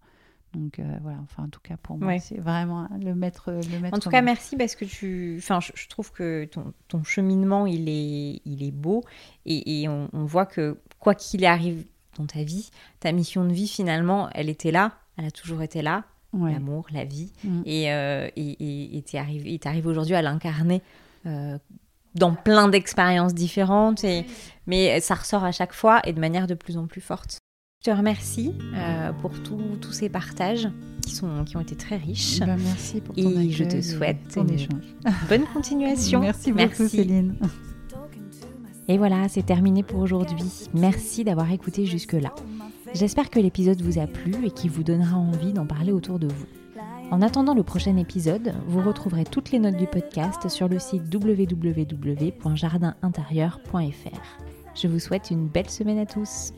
B: Donc euh, voilà, enfin en tout cas pour moi,
A: Ouais.
B: c'est vraiment le maître. Le maître
A: En tout cas, merci parce que tu. Enfin, je, je trouve que ton, ton cheminement, il est, il est beau. Et, et on, on voit que quoi qu'il arrive dans ta vie, ta mission de vie, finalement, elle était là. Elle a toujours été là.
B: Ouais.
A: L'amour, la vie.
B: Mm.
A: Et euh, et- et t'arrives aujourd'hui à l'incarner euh, dans plein d'expériences différentes. Et, mais ça ressort à chaque fois et de manière de plus en plus forte. Je te remercie euh, pour tous ces partages qui, sont, qui ont été très riches.
B: Ben, merci pour ton
A: Et je te souhaite
B: ton
A: une-
B: échange.
A: Bonne continuation.
B: Merci beaucoup Céline.
A: Et voilà, c'est terminé pour aujourd'hui. Merci d'avoir écouté jusque-là. J'espère que l'épisode vous a plu et qu'il vous donnera envie d'en parler autour de vous. En attendant le prochain épisode, vous retrouverez toutes les notes du podcast sur le site www.jardinintérieur.fr. Je vous souhaite une belle semaine à tous.